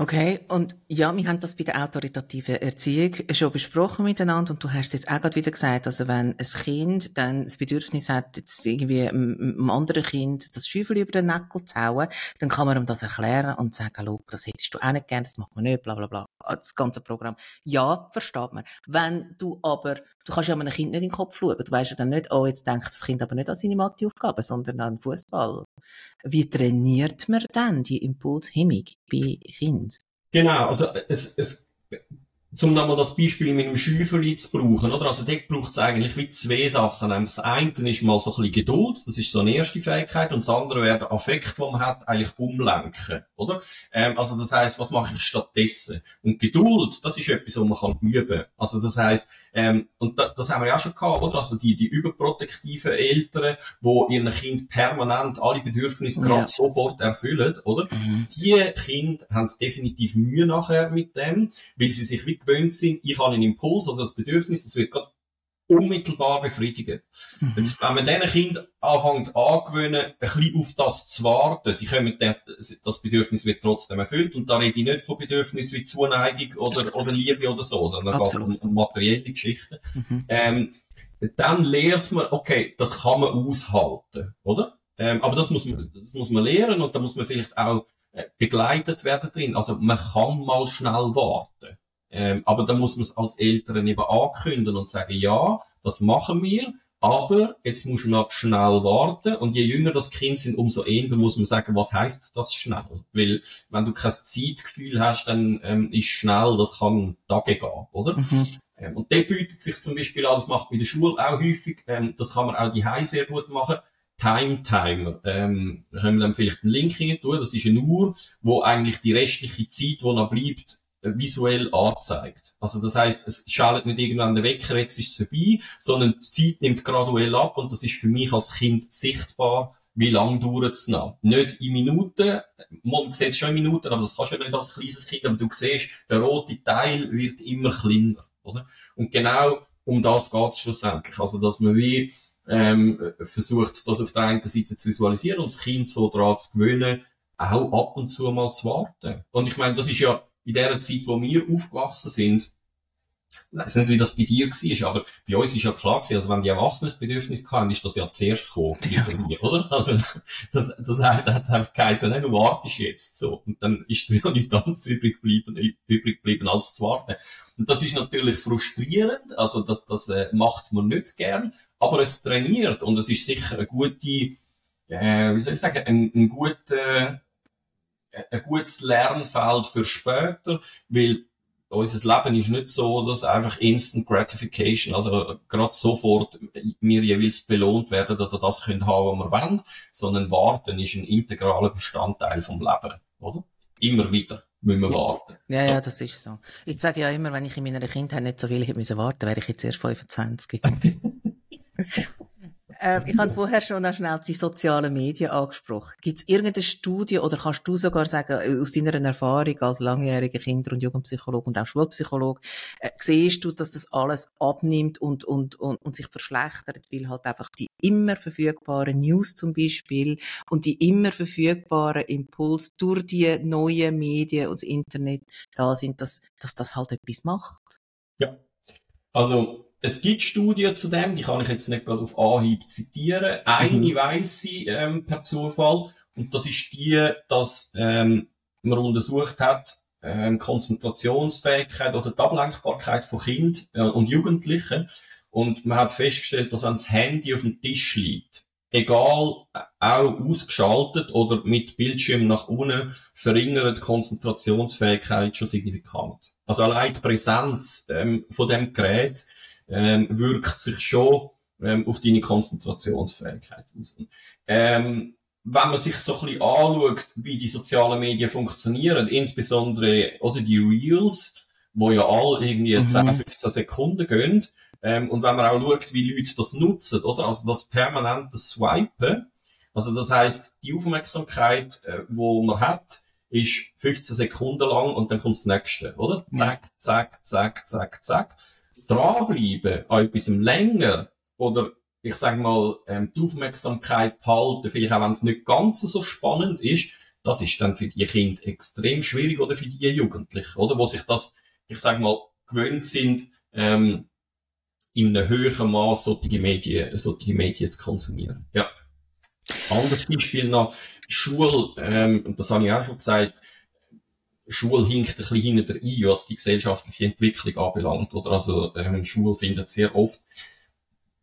Okay, und ja, wir haben das bei der autoritativen Erziehung schon besprochen miteinander und du hast jetzt auch gerade wieder gesagt, also wenn ein Kind dann das Bedürfnis hat, jetzt irgendwie einem anderen Kind das Schäufel über den Nackel zu hauen, dann kann man ihm das erklären und sagen, schau, das hättest du auch nicht gern, das macht man nicht, bla bla bla, das ganze Programm. Ja, versteht man. Wenn du aber, du kannst ja einem Kind nicht in den Kopf schauen, du weißt ja dann nicht, oh, jetzt denkt das Kind aber nicht an seine Mathe-Aufgaben, sondern an Fußball. Wie trainiert man dann die Impulshemmung bei Kindern? Genau, also es, es um nochmal das Beispiel mit dem Schäufeli zu brauchen, oder? Also dort braucht es eigentlich wie zwei Sachen. Nämlich das eine ist mal so ein bisschen Geduld, das ist so eine erste Fähigkeit, und das andere wäre der Affekt, den man hat, eigentlich umlenken, oder? Ähm, also das heißt, was mache ich stattdessen? Und Geduld, das ist etwas, was man kann üben. Also das heißt, ähm, und da, das haben wir ja auch schon gehabt, oder? Also die, die überprotektiven Eltern, die ihren Kind permanent alle Bedürfnisse ja. gerade sofort erfüllen, oder? Mhm. Die Kinder haben definitiv Mühe nachher mit dem, weil sie sich wie gewöhnt sind, ich habe einen Impuls oder das Bedürfnis, das wird gerade unmittelbar befriedigen. Mhm. Wenn man diesen Kind anfängt angewöhnen, ein bisschen auf das zu warten, sie können, das Bedürfnis wird trotzdem erfüllt, und da rede ich nicht von Bedürfnissen wie Zuneigung oder, oder Liebe oder so, sondern um, um materielle Geschichten, mhm. ähm, dann lernt man, okay, das kann man aushalten, oder? Ähm, aber das muss man, das muss man lernen und da muss man vielleicht auch äh, begleitet werden drin. Also man kann mal schnell warten. Ähm, aber dann muss man es als Eltern eben ankündigen und sagen, ja, das machen wir, aber jetzt musst du noch schnell warten. Und je jünger das Kind sind, umso eher muss man sagen, was heißt das schnell? Weil, wenn du kein Zeitgefühl hast, dann ähm, ist schnell, das kann Tage gehen, oder? Mhm. Ähm, und der bietet sich zum Beispiel an, das macht bei der Schule auch häufig, ähm, das kann man auch die sehr gut machen. Time Timer. Ähm, können wir dann vielleicht einen Link hin tun. Das ist eine Uhr, wo eigentlich die restliche Zeit, die noch bleibt, visuell anzeigt. Also das heißt, es schaltet nicht irgendwann der Wecker, jetzt ist es vorbei, sondern die Zeit nimmt graduell ab und das ist für mich als Kind sichtbar, wie lang dauert es noch. Nicht in Minuten, man sieht schon in Minuten, aber das kannst du nicht als kleines Kind, aber du siehst, der rote Teil wird immer kleiner, oder? Und genau um das geht es schlussendlich. Also, dass man wie, ähm, versucht, das auf der einen Seite zu visualisieren und das Kind so daran zu gewöhnen, auch ab und zu mal zu warten. Und ich meine, das ist ja in der Zeit, wo wir aufgewachsen sind, ich weiß nicht, wie das bei dir war, aber bei uns ist ja klar gewesen, also wenn die Erwachsenenbedürfnis hatten, ist das ja zuerst gekommen, ja. oder? Also, das, das heißt, da hat es einfach geheißen, nein, du wartest jetzt, so. Und dann ist mir ja nichts anderes übrig geblieben, übrig geblieben, als zu warten. Und das ist natürlich frustrierend, also das, das äh, macht man nicht gern, aber es trainiert und es ist sicher eine gute, äh, wie soll ich sagen, ein, ein guter, ein gutes Lernfeld für später, weil unser Leben ist nicht so, dass einfach Instant Gratification, also gerade sofort wir jeweils belohnt werden oder das können haben, was wir wollen, sondern Warten ist ein integraler Bestandteil vom Leben, oder? Immer wieder müssen wir warten. Ja, ja, das ist so. Ich sage ja immer, wenn ich in meiner Kindheit nicht so viel hätte müssen warten, wäre ich jetzt erst 25. Äh, ich habe vorher schon noch schnell die sozialen Medien angesprochen. Gibt es irgendeine Studie oder kannst du sogar sagen, äh, aus deiner Erfahrung als langjähriger Kinder- und Jugendpsychologe und auch Schulpsychologe, äh, siehst du, dass das alles abnimmt und, und, und, und sich verschlechtert, weil halt einfach die immer verfügbaren News zum Beispiel und die immer verfügbaren Impulse durch die neuen Medien und das Internet da sind, dass, dass das halt etwas macht? Ja. Also, es gibt Studien zu dem, die kann ich jetzt nicht gerade auf Anhieb zitieren. Eine mhm. weiss ich ähm, per Zufall, und das ist die, dass ähm, man untersucht hat, ähm, Konzentrationsfähigkeit oder die Ablenkbarkeit von Kind äh, und Jugendlichen. Und man hat festgestellt, dass wenn das Handy auf dem Tisch liegt, egal, äh, auch ausgeschaltet oder mit Bildschirm nach unten, verringert die Konzentrationsfähigkeit schon signifikant. Also allein die Präsenz ähm, von dem Gerät ähm, wirkt sich schon ähm, auf deine Konzentrationsfähigkeit aus. Ähm, wenn man sich so ein bisschen anschaut, wie die sozialen Medien funktionieren, insbesondere oder die Reels, wo ja alle irgendwie mhm. 10, 15 Sekunden gehen, ähm, und wenn man auch schaut, wie Leute das nutzen, oder? Also das permanente Swipen, also das heißt, die Aufmerksamkeit, äh, wo man hat, ist 15 Sekunden lang und dann kommt das nächste, oder? Zack, zack, zack, zack, zack dranbleiben an etwas länger oder ich sage mal, ähm, die Aufmerksamkeit behalten, vielleicht auch wenn es nicht ganz so spannend ist, das ist dann für die Kinder extrem schwierig oder für die Jugendlichen, oder? Wo sich das, ich sage mal, gewöhnt sind, ähm, in einem höheren Maß solche Medien, solche Medien zu konsumieren. Ja. Anderes Beispiel noch, Schule, ähm, und das habe ich auch schon gesagt, Schule hinkt ein bisschen hinter ein, was die gesellschaftliche Entwicklung anbelangt. Oder also, ähm, Schule findet sehr oft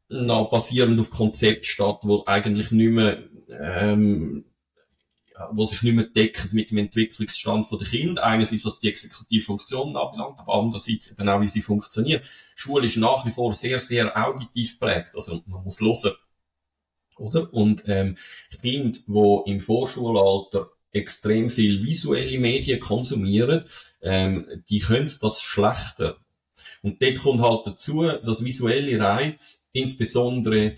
noch basierend auf Konzept statt, wo eigentlich nicht mehr, ähm, wo sich nicht mehr decken mit dem Entwicklungsstand der Kinder. Einerseits, was die Exekutivfunktionen anbelangt, aber andererseits eben auch, wie sie funktioniert. Schule ist nach wie vor sehr, sehr auditiv prägt. Also, man muss hören. Oder? Und, ähm, Kinder, die im Vorschulalter extrem viel visuelle Medien konsumieren, ähm, die können das schlechter. Und dort kommt halt dazu, dass visuelle Reiz, insbesondere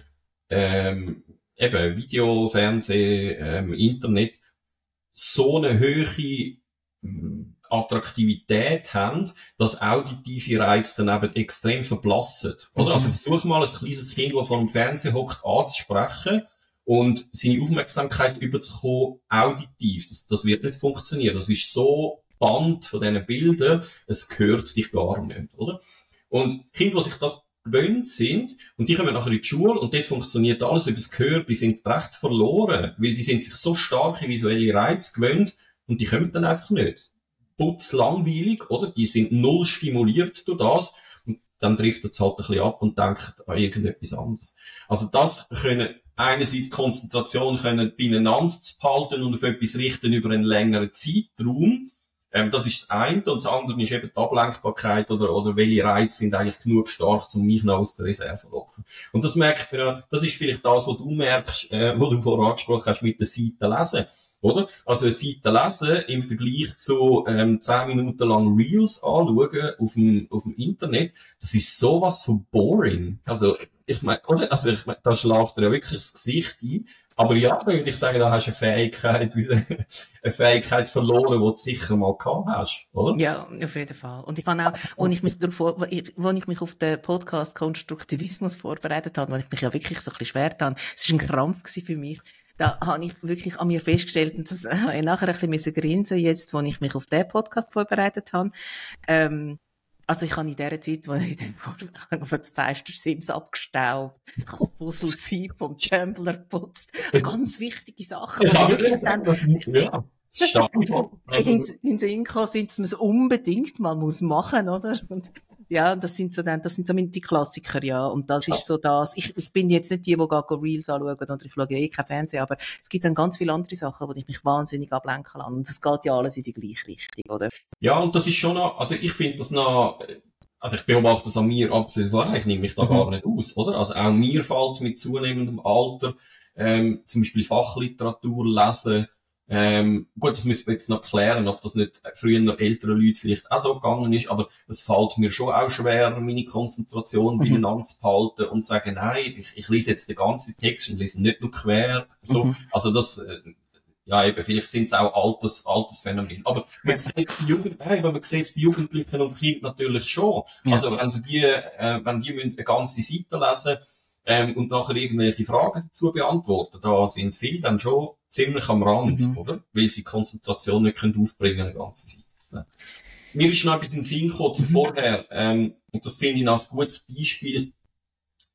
ähm, eben Video, Fernsehen, ähm, Internet, so eine höhere ähm, Attraktivität haben, dass auditive Reize dann eben extrem verblassen. Oder? Also mhm. versuch mal ein kleines Kind, das vor dem Fernsehen hockt, anzusprechen und seine Aufmerksamkeit überzukommen, auditiv. Das, das wird nicht funktionieren. Das ist so Band von diesen Bildern, es gehört dich gar nicht, oder? Und Kinder, die sich das gewöhnt sind, und die kommen nachher in die Schule, und dort funktioniert alles über das Gehör, die sind recht verloren, weil die sind sich so starke visuelle Reize gewöhnt, und die kommen dann einfach nicht. Putz langweilig, oder? Die sind null stimuliert durch das, und dann trifft es halt ein bisschen ab und denkt an irgendetwas anderes. Also das können einerseits Konzentration können beieinander zu behalten und auf etwas richten über einen längeren Zeitraum, ähm, das ist das eine. Und das andere ist eben die Ablenkbarkeit oder, oder welche Reize sind eigentlich genug stark, um mich noch aus der Reserve zu locken. Und das merkt man ja, das ist vielleicht das, was du merkst, äh, was du vorher angesprochen hast, mit der Seite lesen. Oder? Also eine Seite lesen im Vergleich zu ähm, 10 Minuten lang Reels anschauen auf dem, auf dem Internet, das ist sowas von boring. Also ich meine, oder? Also ich meine, da schlaft dir ja wirklich das Gesicht ein. Aber ja, würde ich sagen, da hast du eine Fähigkeit, eine Fähigkeit verloren, die du sicher mal gehabt hast, oder? Ja, auf jeden Fall. Und ich kann auch, wo ich mich davor, wo ich mich auf den Podcast Konstruktivismus vorbereitet habe, weil ich mich ja wirklich so ein bisschen schwer habe, es war ein Krampf für mich. Da habe ich wirklich an mir festgestellt, und das habe ich nachher ein bisschen grinsen jetzt, wo ich mich auf den Podcast vorbereitet habe, ähm, also ich habe in der Zeit, wo ich dann vor, vor den Feister Sims abgestaubt, ich habe das Puzzle vom Chambler putzt, ganz wichtige Sachen. Habe wirklich dann, ja. in, in Sinn sind, man es unbedingt mal muss machen, oder? Und ja, das sind so dann, das sind so die Klassiker, ja. Und das ja. ist so das. Ich, ich bin jetzt nicht die, die gar Reels anschauen oder ich schaue eh kein Fernsehen, aber es gibt dann ganz viele andere Sachen, wo ich mich wahnsinnig ablenken kann. Und es geht ja alles in die gleiche Richtung, oder? Ja, und das ist schon noch, also ich finde das noch, also ich beobachte das an mir, abgesehen von ich nehme mich da mhm. gar nicht aus, oder? Also auch mir fällt mit zunehmendem Alter, ähm, zum Beispiel Fachliteratur lesen, ähm, gut, das müssen wir jetzt noch klären, ob das nicht früher noch ältere Leute vielleicht auch so gegangen ist, aber es fällt mir schon auch schwer, meine Konzentration mhm. beieinander zu behalten und zu sagen, nein, ich, ich lese jetzt den ganzen Text und lese nicht nur quer, so. Mhm. Also das, äh, ja, eben, vielleicht sind es auch altes, altes Phänomen. Aber man sieht bei Jugend, hey, man sieht bei Jugendlichen und Kindern natürlich schon. Ja. Also, wenn die, äh, wenn die eine ganze Seite lesen, ähm, und nachher irgendwelche Fragen dazu beantworten. Da sind viele dann schon ziemlich am Rand, mhm. oder? Weil sie Konzentration nicht können aufbringen eine ganze Zeit. Mir ist noch etwas in den Sinn gekommen zu mhm. vorher, ähm, und das finde ich als gutes Beispiel,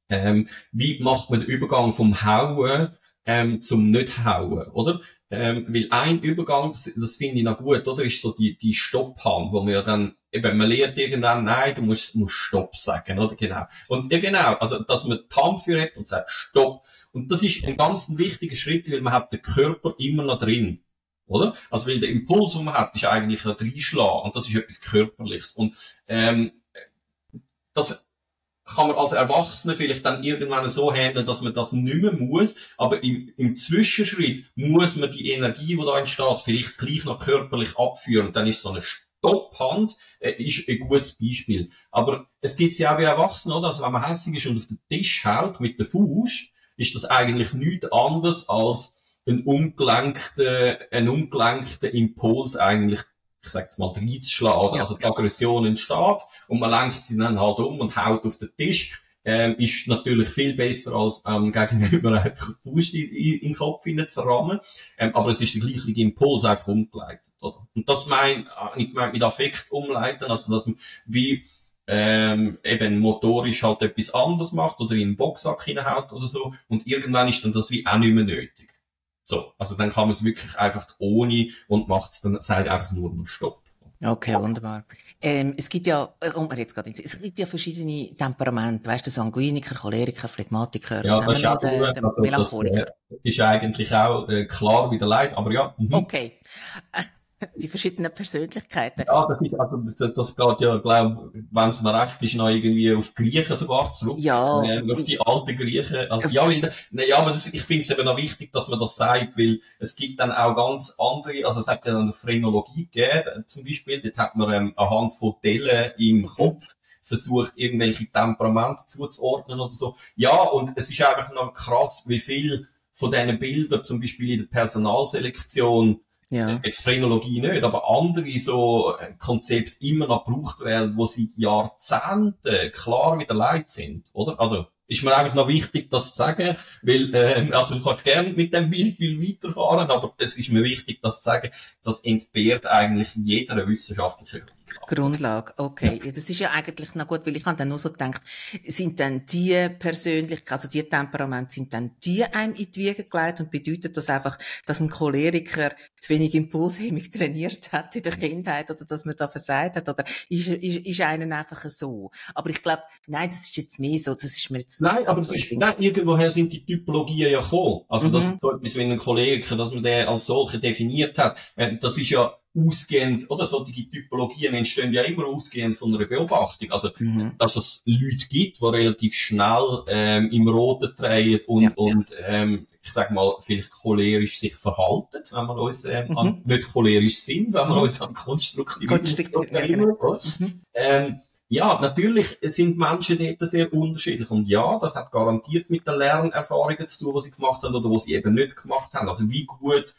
ähm, wie macht man den Übergang vom Hauen ähm, zum Nicht-Hauen, oder? Ähm, weil ein Übergang, das, das finde ich noch gut, oder? Ist so die, die Stopphand, wo man ja dann, eben, man lernt irgendwann, nein, du musst, musst Stopp sagen, oder? Genau. Und ja, genau, also, dass man die Hand für hat und sagt Stopp. Und das ist ein ganz wichtiger Schritt, weil man hat den Körper immer noch drin. Oder? Also, weil der Impuls, den man hat, ist eigentlich ein Reinschlagen. Und das ist etwas Körperliches. Und, ähm, das, kann man als Erwachsener vielleicht dann irgendwann so handeln, dass man das nicht mehr muss, aber im, im Zwischenschritt muss man die Energie, die da entsteht, vielleicht gleich noch körperlich abführen. dann ist so eine Stopphand äh, ist ein gutes Beispiel. Aber es gibt ja auch wie Erwachsene, oder? Also wenn man hässlich ist und auf den Tisch haut mit der Fuß, ist das eigentlich nichts anderes als ein umgelenkter, ein umgelenkter Impuls eigentlich ich sag jetzt mal, reinzuschlagen. Ja. Also die Aggression entsteht und man lenkt sie dann halt um und haut auf den Tisch. Ähm, ist natürlich viel besser als ähm, gegenüber einfach Fuß in, in, in den Kopf hineinzurammen. Ähm, aber es ist der gleiche Impuls einfach umgeleitet. Oder? Und das mein, äh, ich mein mit Affekt umleiten, also dass man wie ähm, eben motorisch halt etwas anderes macht oder in den Boxsack hineinhaut oder so und irgendwann ist dann das wie auch nicht mehr nötig. So, also dann kann man es wirklich einfach ohne und macht es dann, sagt einfach nur noch Stopp. Okay, wunderbar. Ähm, es gibt ja, äh, kommt mir jetzt gerade es gibt ja verschiedene Temperamente, weißt du, Sanguiniker, Choleriker, Phlegmatiker, ja, das ist auch der, der also, Melancholiker. Das, äh, ist eigentlich auch äh, klar wie der Leid, aber ja. Mhm. Okay. Die verschiedenen Persönlichkeiten. Ja, das ist, also, das, das geht ja, glaube wenn es mir recht ist, noch irgendwie auf Griechen sogar zurück. Ja. Äh, auf die alten Griechen. Also, ja, weil, ne, ja, aber das, ich finde es eben noch wichtig, dass man das sagt, weil es gibt dann auch ganz andere, also es hat ja dann eine Phrenologie gegeben, zum Beispiel, dort hat man ähm, anhand von Dellen im Kopf versucht, irgendwelche Temperamente zuzuordnen oder so. Ja, und es ist einfach noch krass, wie viel von diesen Bildern, zum Beispiel in der Personalselektion, ja. Jetzt Phrenologie nicht, aber andere so äh, Konzepte immer noch gebraucht werden, wo seit Jahrzehnten klar wieder leid sind, oder? Also, ist mir einfach noch wichtig, das zu sagen, weil, ähm, also du kannst gerne mit dem Beispiel weiterfahren, aber es ist mir wichtig, das zu sagen, das entbehrt eigentlich jeder wissenschaftlichen Grundlage. Okay. Ja. Das ist ja eigentlich noch gut, weil ich habe dann nur so gedacht, sind dann die persönlich, also die Temperament, sind dann die einem in die Wiege gelegt und bedeutet das einfach, dass ein Choleriker zu wenig Impulshemmung trainiert hat in der Kindheit oder dass man da versagt hat oder ist, ist, ist einen einfach so. Aber ich glaube, nein, das ist jetzt mehr so, das ist mir jetzt Nein, aber es ist, nein, irgendwoher sind die Typologien ja gekommen. Also, mhm. das so etwas wie ein Choleriker, dass man den als solche definiert hat. Äh, das ist ja ausgehend, oder solche Typologien entstehen ja immer ausgehend von einer Beobachtung. Also, mhm. dass es Leute gibt, die relativ schnell ähm, im Roten drehen und, ja, und ähm, ich sag mal, vielleicht cholerisch sich verhalten, wenn wir uns ähm, mhm. an, nicht cholerisch sind, wenn wir mhm. uns an Konstruktivismus erinnern. Mhm. Ähm, ja, natürlich sind Menschen dort sehr unterschiedlich. Und ja, das hat garantiert mit den Lernerfahrungen zu tun, die sie gemacht haben oder die sie eben nicht gemacht haben. Also wie gut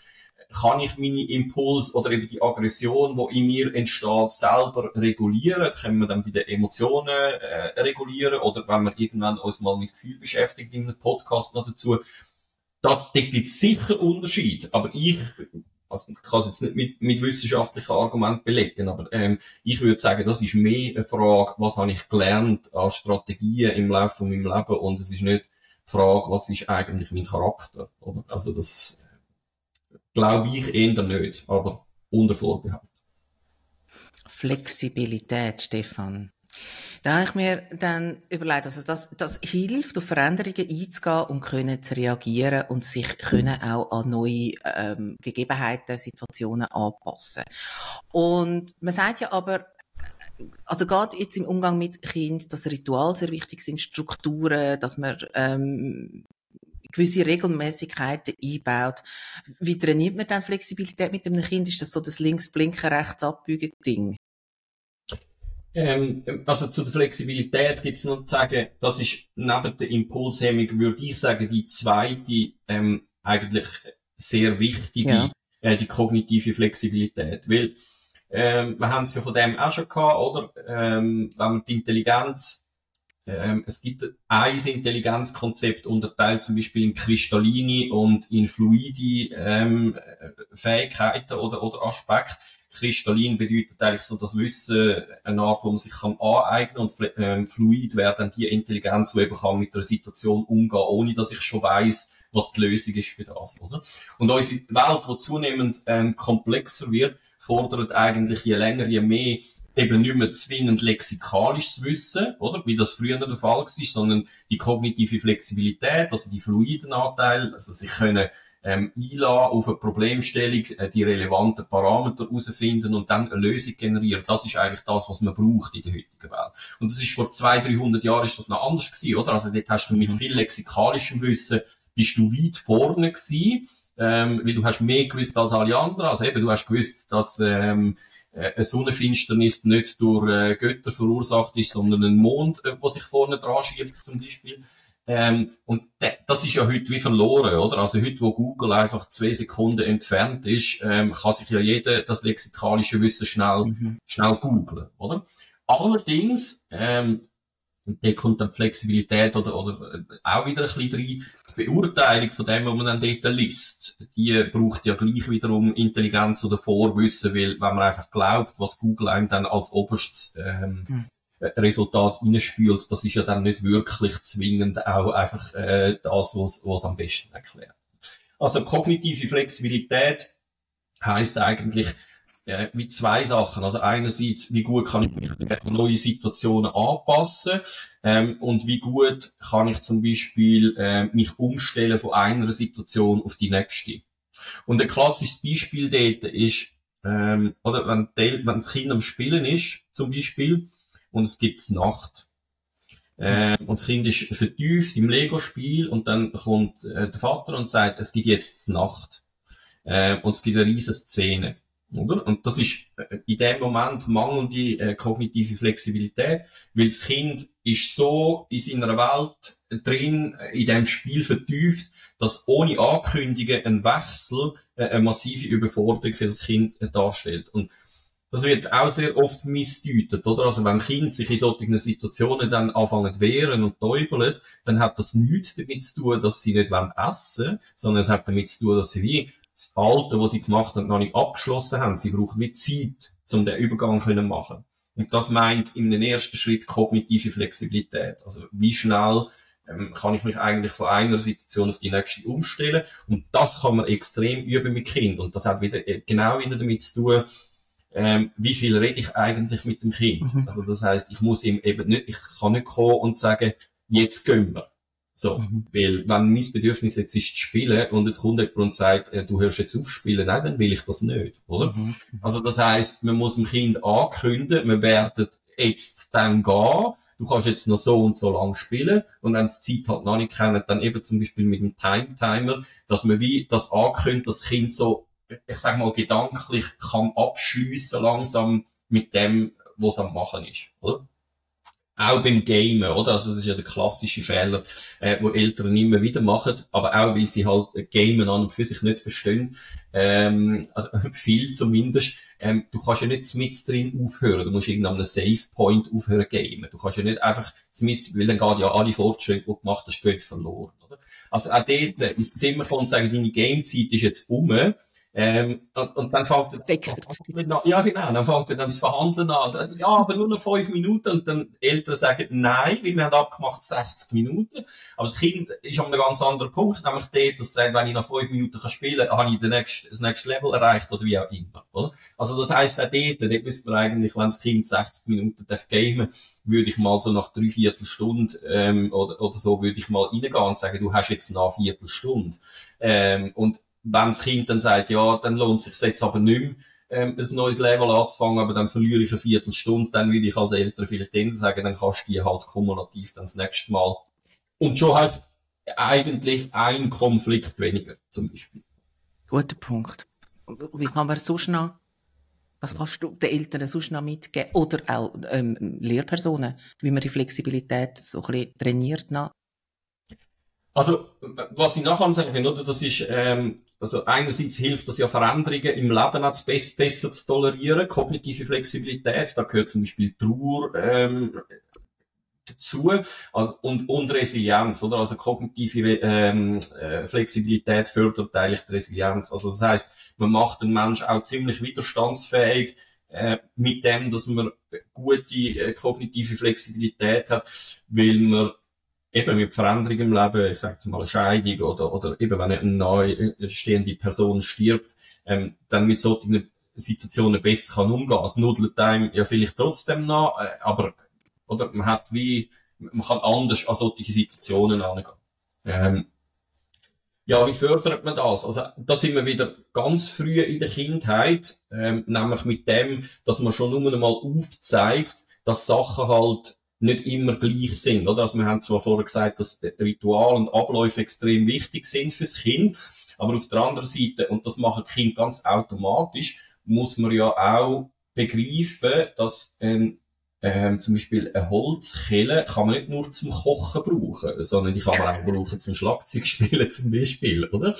kann ich meine Impuls oder eben die Aggression, die in mir entsteht, selber regulieren? Können wir dann bei den Emotionen äh, regulieren? Oder wenn wir irgendwann uns mal mit Gefühl beschäftigt in einem Podcast noch dazu, das, da gibt sicher Unterschied. Aber ich also ich kann es jetzt nicht mit, mit wissenschaftlichen Argumenten belegen, aber ähm, ich würde sagen, das ist mehr eine Frage, was habe ich gelernt an Strategien im Laufe von meinem Leben und es ist nicht die Frage, was ist eigentlich mein Charakter. Oder? Also das glaube ich eher nicht, aber unter Vorbehalt. Flexibilität, Stefan. Da habe ich mir dann überlegt, also das, das hilft, auf Veränderungen einzugehen und können zu reagieren und sich können auch an neue ähm, Gegebenheiten, Situationen anpassen. Und man sagt ja aber, also gerade jetzt im Umgang mit Kind, dass Ritual sehr wichtig sind, Strukturen, dass man ähm, gewisse Regelmäßigkeiten einbaut. Wie trainiert man dann Flexibilität mit einem Kind? Ist das so das links blinken, rechts abbiegen Ding? Ähm, also zu der Flexibilität gibt es noch zu sagen, das ist neben der Impulshemmung, würde ich sagen, die zweite ähm, eigentlich sehr wichtige, ja. äh, die kognitive Flexibilität. Weil ähm, wir haben es ja von dem auch schon gehabt, oder? Ähm, wenn man die Intelligenz, ähm, es gibt ein Intelligenzkonzept unterteilt zum Beispiel in kristalline und in fluide ähm, Fähigkeiten oder, oder Aspekte kristallin bedeutet eigentlich so das Wissen, eine Art, wo man sich kann aneignen und ähm, fluid wäre dann die Intelligenz, die eben kann mit der Situation umgehen, ohne dass ich schon weiß, was die Lösung ist für das, oder? Und unsere Welt, die zunehmend ähm, komplexer wird, fordert eigentlich je länger, je mehr eben nicht mehr zwingend lexikalisches Wissen, oder? Wie das früher der Fall war, sondern die kognitive Flexibilität, also die fluiden Anteile, also sich können ähm, einlassen auf eine Problemstellung, äh, die relevanten Parameter herausfinden und dann eine Lösung generieren. Das ist eigentlich das, was man braucht in der heutigen Welt. Und das ist vor 200, 300 Jahren ist das noch anders gewesen, oder? Also dort hast du mit mhm. viel lexikalischem Wissen bist du weit vorne gewesen, ähm, weil du hast mehr gewusst als alle anderen. Also eben, du hast gewusst, dass ähm, äh, eine Sonnenfinsternis nicht durch äh, Götter verursacht ist, sondern ein Mond, äh, der sich vorne dran schiebt zum Beispiel. Ähm, und das ist ja heute wie verloren, oder? Also heute, wo Google einfach zwei Sekunden entfernt ist, ähm, kann sich ja jeder das lexikalische Wissen schnell, mhm. schnell googlen, oder? Allerdings, ähm, da kommt dann Flexibilität oder, oder äh, auch wieder ein bisschen rein. Die Beurteilung von dem, was man dann dort liest, die braucht ja gleich wiederum Intelligenz oder Vorwissen, weil wenn man einfach glaubt, was Google einem dann als oberstes ähm, mhm Resultat reinspült, das ist ja dann nicht wirklich zwingend auch einfach äh, das, was was am besten erklärt. Also kognitive Flexibilität heißt eigentlich, äh, wie zwei Sachen. Also einerseits, wie gut kann ich mich an neue Situationen anpassen ähm, und wie gut kann ich zum Beispiel äh, mich umstellen von einer Situation auf die nächste. Und ein klassisches Beispiel dort ist, ähm, oder wenn, wenn das Kind am Spielen ist, zum Beispiel, und es gibt Nacht. Äh, und das Kind ist vertieft im Lego-Spiel und dann kommt äh, der Vater und sagt, es gibt jetzt Nacht. Äh, und es gibt eine riesige Szene. Oder? Und das ist äh, in dem Moment mangelnde äh, kognitive Flexibilität, weil das Kind ist so in seiner Welt drin, äh, in dem Spiel vertieft, dass ohne Ankündigen ein Wechsel äh, eine massive Überforderung für das Kind äh, darstellt. Und das wird auch sehr oft missdeutet, oder? Also wenn Kinder sich in solchen Situationen dann anfangen wehren und täubeln, dann hat das nichts damit zu tun, dass sie nicht essen wollen, sondern es hat damit zu tun, dass sie wie das Alte, was sie gemacht haben, noch nicht abgeschlossen haben. Sie brauchen wie Zeit, um den Übergang zu machen. Und das meint in den ersten Schritt kognitive Flexibilität. Also wie schnell ähm, kann ich mich eigentlich von einer Situation auf die nächste umstellen. Und das kann man extrem üben mit Kind. Und das hat wieder, äh, genau wieder damit zu tun, ähm, wie viel rede ich eigentlich mit dem Kind. Mhm. Also das heißt, ich muss ihm eben nicht, ich kann nicht kommen und sagen, jetzt gehen wir. So, mhm. weil wenn mein Bedürfnis jetzt ist zu spielen und jetzt kommt jemand und sagt, äh, du hörst jetzt auf spielen, nein, dann will ich das nicht, oder? Mhm. Also das heißt, man muss dem Kind ankündigen, wir werden jetzt dann gehen, du kannst jetzt noch so und so lang spielen und wenn es Zeit halt noch nicht kennen, dann eben zum Beispiel mit dem Time-Timer, dass man wie das ankündigt, das Kind so, ich sag mal, gedanklich kann abschliessen langsam mit dem, was am machen ist, oder? Auch beim Gamen, oder? Also das ist ja der klassische Fehler, äh, wo Eltern immer wieder machen, aber auch weil sie halt Gamen an und für sich nicht verstehen, ähm, also viel zumindest. Ähm, du kannst ja nicht mit drin aufhören, du musst irgendwann einem Save Point aufhören gamen. Du kannst ja nicht einfach mit, weil dann geht ja alle Fortschritte, die du gemacht hast, geht verloren, oder? Also auch dort ins Zimmer kommen und sagen, deine Gamezeit ist jetzt um, ähm, und, und dann fängt er, ja genau, dann fängt er dann das Verhandeln an. Ja, aber nur noch fünf Minuten und dann Eltern sagen, nein, weil wir haben abgemacht 60 Minuten. Aber das Kind ist an einem ganz anderen Punkt, nämlich dort, dass sagt, wenn ich noch fünf Minuten kann spielen kann, habe ich den nächsten, das nächste Level erreicht oder wie auch immer. Oder? Also das heisst, auch dort, dort müsste man eigentlich, wenn das Kind 60 Minuten darf gamen, würde ich mal so nach drei Viertelstunde ähm, oder, oder so, würde ich mal reingehen und sagen, du hast jetzt eine Viertelstunde. Ähm, und wenn das Kind dann sagt, ja, dann lohnt sich jetzt aber nicht mehr, ähm, ein neues Level anzufangen, aber dann verliere ich eine Viertelstunde, dann würde ich als Eltern vielleicht dann sagen, dann kannst du die halt kumulativ dann das nächste Mal. Und schon hast du eigentlich einen Konflikt weniger, zum Beispiel. Guter Punkt. Wie kann man so schnell, was kannst du den Eltern so schnell mitgeben? Oder auch ähm, Lehrpersonen, wie man die Flexibilität so ein bisschen trainiert nach also, was ich nachher sagen oder, das ist, ähm, also einerseits hilft das ja Veränderungen im Leben auch besser, besser zu tolerieren, kognitive Flexibilität, da gehört zum Beispiel Trauer, ähm, dazu also, und, und Resilienz, oder? Also kognitive ähm, äh, Flexibilität fördert eigentlich die Resilienz. Also das heißt, man macht den Mensch auch ziemlich widerstandsfähig äh, mit dem, dass man gute äh, kognitive Flexibilität hat, weil man eben mit Veränderungen im Leben, ich sage mal eine Scheidung oder, oder eben wenn eine neu äh, stehende Person stirbt, ähm, dann mit solchen Situationen besser kann umgehen. Es nudelt einem ja vielleicht trotzdem noch, äh, aber oder man hat wie, man kann anders an solche Situationen angehen. Ähm, ja, wie fördert man das? Also, da sind wir wieder ganz früh in der Kindheit, ähm, nämlich mit dem, dass man schon nur einmal aufzeigt, dass Sachen halt nicht immer gleich sind, oder? Also wir haben zwar vorher gesagt, dass Ritual und Abläufe extrem wichtig sind fürs Kind, aber auf der anderen Seite, und das machen Kind ganz automatisch, muss man ja auch begreifen, dass ähm, ähm, zum Beispiel eine Holzkelle kann man nicht nur zum Kochen brauchen, sondern die kann man auch brauchen zum Schlagzeugspielen zum Beispiel, oder?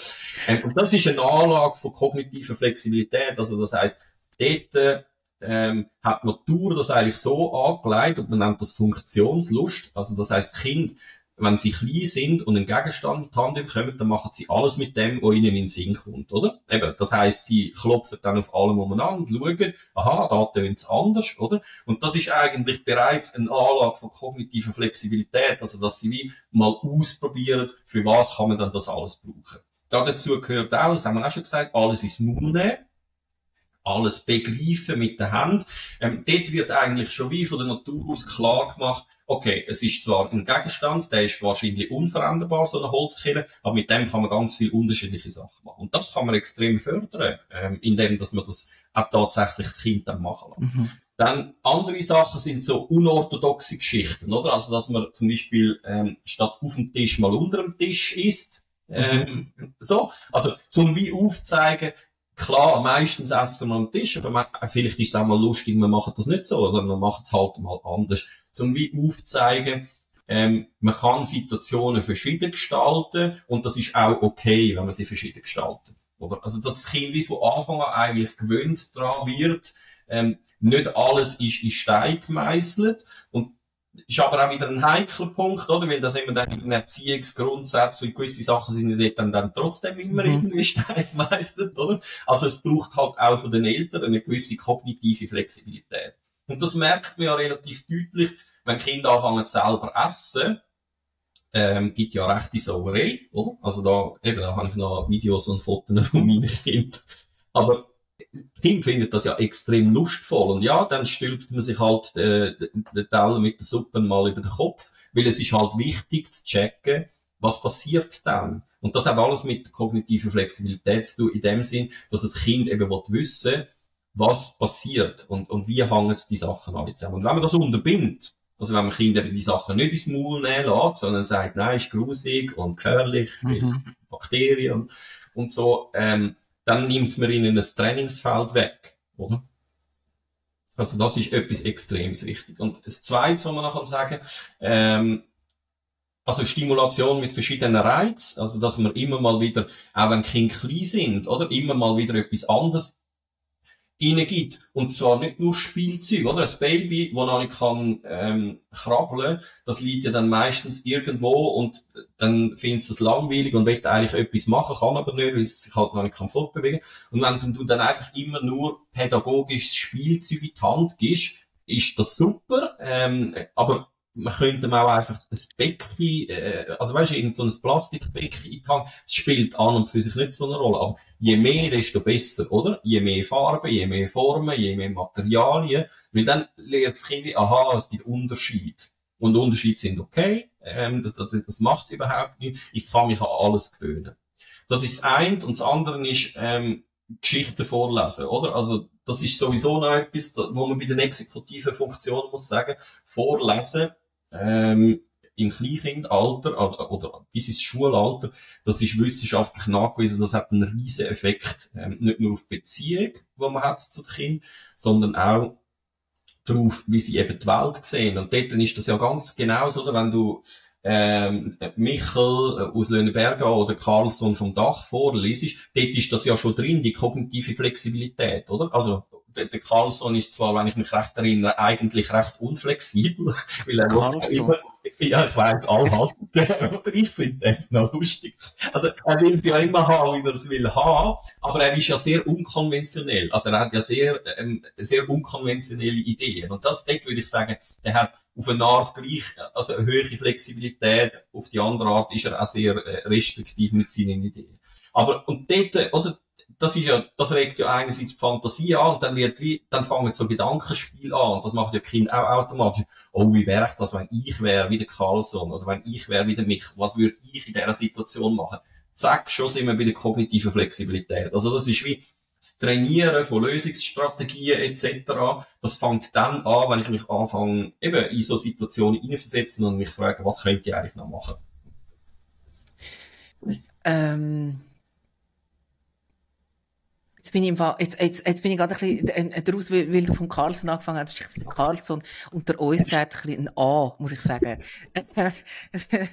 Ähm, und das ist eine Anlage von kognitiver Flexibilität, also das heißt, dort ähm, hat die Natur das eigentlich so angelegt und man nennt das Funktionslust. Also das heißt, Kind, wenn sie klein sind und einen Gegenstand in die Hand bekommen, dann machen sie alles mit dem, was ihnen in den Sinn kommt, oder? Eben, das heißt, sie klopfen dann auf allem umeinander, schauen, aha, da tönt es anders, oder? Und das ist eigentlich bereits eine Anlage von kognitiver Flexibilität, also dass sie wie mal ausprobieren, für was kann man dann das alles brauchen. Da dazu gehört auch, das haben wir auch schon gesagt, alles ins Maul nehmen alles begreifen mit der Hand. Ähm, dort wird eigentlich schon wie von der Natur aus klar gemacht, okay, es ist zwar ein Gegenstand, der ist wahrscheinlich unveränderbar, so eine Holzkille, aber mit dem kann man ganz viele unterschiedliche Sachen machen. Und das kann man extrem fördern, ähm, indem dass man das auch tatsächlich das Kind dann machen lässt. Mhm. Dann andere Sachen sind so unorthodoxe Geschichten, oder? Also, dass man zum Beispiel ähm, statt auf dem Tisch mal unter dem Tisch isst. Ähm, mhm. So, also zum wie aufzeigen, klar, meistens essen wir am Tisch, aber man, vielleicht ist es auch mal lustig, wir machen das nicht so, sondern wir machen es halt mal anders. Zum wie aufzeigen, ähm, man kann Situationen verschieden gestalten und das ist auch okay, wenn man sie verschieden gestaltet. Oder? Also, dass das Kind wie von Anfang an eigentlich gewöhnt daran wird, ähm, nicht alles ist in Stein gemeißelt und ist aber auch wieder ein heikler Punkt, oder? Weil das immer dann in Erziehungsgrundsätze, weil gewisse Sachen sind ja dann, dann trotzdem immer mhm. irgendwie Stein gemeißelt, oder? Also es braucht halt auch von den Eltern eine gewisse kognitive Flexibilität. Und das merkt man ja relativ deutlich, wenn Kinder anfangen selber essen, ähm, gibt ja rechte Sauerei, oder? Also da, eben, da habe ich noch Videos und Fotos von meinen Kindern. Aber Kind findet das ja extrem lustvoll. Und ja, dann stülpt man sich halt äh, den Teller mit der Suppe mal über den Kopf, weil es ist halt wichtig zu checken, was passiert dann. Und das hat alles mit kognitiver Flexibilität zu tun, in dem Sinn, dass das Kind eben wissen was passiert und, und wie hängen die Sachen alle zusammen. Und wenn man das unterbindet, also wenn man Kinder die Sachen nicht ins Maul nehmen lässt, sondern sagt, nein, ist grusig und gefährlich, mhm. Bakterien und so, ähm, dann nimmt man ihnen ein Trainingsfeld weg, oder? Also das ist etwas extrem wichtig. Und das Zweite, was man noch sagen ähm, also Stimulation mit verschiedenen Reizen, also dass man immer mal wieder, auch wenn Kinder klein sind, oder immer mal wieder etwas anderes reingibt. Und zwar nicht nur Spielzeug, oder? Ein Baby, das noch nicht kann, ähm, krabbeln, das liegt ja dann meistens irgendwo und dann findet es langweilig und will eigentlich etwas machen, kann aber nicht, weil es sich halt noch nicht kann fortbewegen. Und wenn du dann einfach immer nur pädagogisches Spielzeug in die Hand gibst, ist das super, ähm, aber man könnte auch einfach ein Becken, äh, also weißt du, irgend so ein Plastikbecken Hand, das spielt an und für sich nicht so eine Rolle, aber je mehr, desto besser, oder? Je mehr Farben, je mehr Formen, je mehr Materialien, weil dann lernt das Kind, aha, es gibt Unterschied. Und Unterschiede sind okay, ähm, das, das, das macht überhaupt nichts, ich fange mich an alles gewöhnen. Das ist das eine, und das andere ist, ähm, Geschichten vorlesen, oder? Also, das ist sowieso noch etwas, wo man bei den exekutiven Funktionen muss sagen, vorlesen, ähm, im Kleinkindalter oder, bis ins Schulalter, das ist wissenschaftlich nachgewiesen, das hat einen riesen Effekt, ähm, nicht nur auf Beziehung, die man hat zu den Kindern, sondern auch darauf, wie sie eben die Welt sehen. Und dort ist das ja ganz genauso, oder? wenn du ähm, Michel aus Löhneberger oder Carlson vom Dach vorliest, dort ist das ja schon drin, die kognitive Flexibilität, oder? Also der, der Carlson ist zwar, wenn ich mich recht erinnere, eigentlich recht unflexibel, weil er muss immer, ja, ich weiss, all hassen aber ich finde das noch lustig. Also, er will es ja immer haben, wie er es will haben, aber er ist ja sehr unkonventionell. Also, er hat ja sehr, ähm, sehr unkonventionelle Ideen. Und das, dort würde ich sagen, er hat auf eine Art gleich, also eine höhere Flexibilität, auf die andere Art ist er auch sehr äh, restriktiv mit seinen Ideen. Aber, und dort, oder, das ist ja, das regt ja einerseits die Fantasie an und dann wird wie, dann fangen so Gedankenspiel an und das macht ja Kind auch automatisch. Oh, wie wäre das, wenn ich wäre wie der Carlson oder wenn ich wäre wie der Mick, was würde ich in dieser Situation machen? Zack, schon sind wir bei der kognitiven Flexibilität. Also das ist wie das Trainieren von Lösungsstrategien etc. Das fängt dann an, wenn ich mich anfange, eben in so Situationen hineinversetzen und mich frage, was könnte ich eigentlich noch machen? Ähm bin ich im Fall, jetzt, jetzt, jetzt bin ich gerade ein bisschen äh, daraus, weil, weil du vom Carlson angefangen hast. Ich finde Carlson unter uns sagt ein bisschen ein A, muss ich sagen.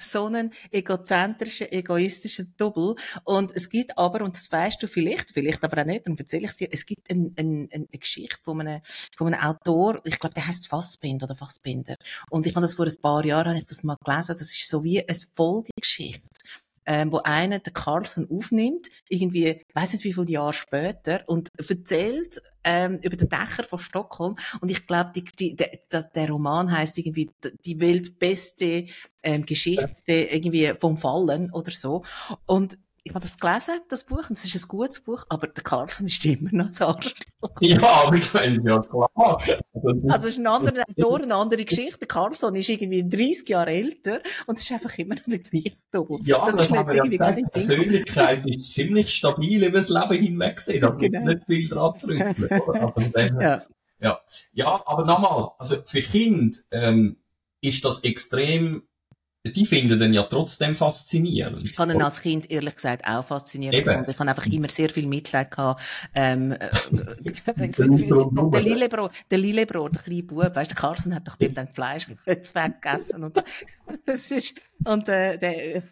so einen egozentrischen, egoistischen Double. Und es gibt aber, und das weißt du vielleicht, vielleicht aber auch nicht, dann erzähle ich es dir, es gibt ein, ein, eine Geschichte von einem, von einem Autor, ich glaube, der heißt Fassbinder oder Fassbinder. Und ich habe das vor ein paar Jahren, habe ich das mal gelesen, das ist so wie eine Folgegeschichte ähm, wo einer den Carlson aufnimmt, irgendwie, weiß nicht wie viele Jahre später, und erzählt ähm, über den Dächer von Stockholm. Und ich glaube, der, der Roman heißt irgendwie die weltbeste ähm, Geschichte irgendwie vom Fallen oder so. Und ich habe das gelesen, das Buch, und es ist ein gutes Buch, aber der Carlson ist immer noch ein Arschloch. Ja, aber ich meine, ja klar. Also es ist ein anderer Autor, eine andere Geschichte. Der Carlson ist irgendwie 30 Jahre älter und es ist einfach immer noch der gleiche Ton. Ja, das, das, ist haben wir ja Die. Persönlichkeit ist ziemlich stabil über das Leben hinweg gesehen. Da gibt es Genau. nicht viel dran zu rütteln. oder? Also Ja. Ja, ja, aber nochmal, also für Kinder ähm, ist das extrem, die finden den ja trotzdem faszinierend. Ich habe ihn als Kind ehrlich gesagt auch faszinierend Eben. gefunden. Ich habe einfach immer sehr viel Mitleid gehabt. Ähm, äh, der. Lillebro, der Lillebro, der kleine Bub, weißt du, der Carsten hat doch dem dann Fleisch weggegessen und so. das ist, und äh, der,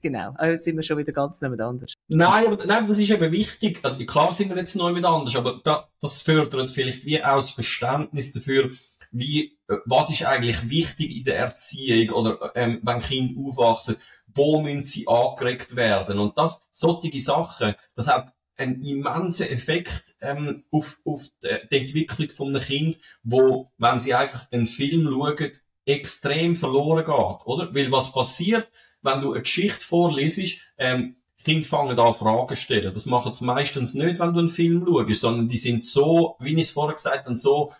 genau, also sind wir schon wieder ganz neben anders. Nein, aber, nein, das ist eben wichtig. Also klar sind wir jetzt neu mit anders, aber da, das fördert vielleicht wie auch das Verständnis dafür, wie, was ist eigentlich wichtig in der Erziehung oder ähm, wenn Kinder aufwachsen, wo müssen sie angeregt werden? Und das, solche Sachen, das hat einen immensen Effekt ähm, auf, auf die, die Entwicklung von einem Kind, wo, wenn sie einfach einen Film schauen, extrem verloren geht, oder? Weil was passiert, wenn du eine Geschichte vorliest, ähm, Kinder fangen an Fragen zu stellen. Das machen sie meistens nicht, wenn du einen Film schaust, sondern die sind so, wie ich es vorher gesagt habe, so äh,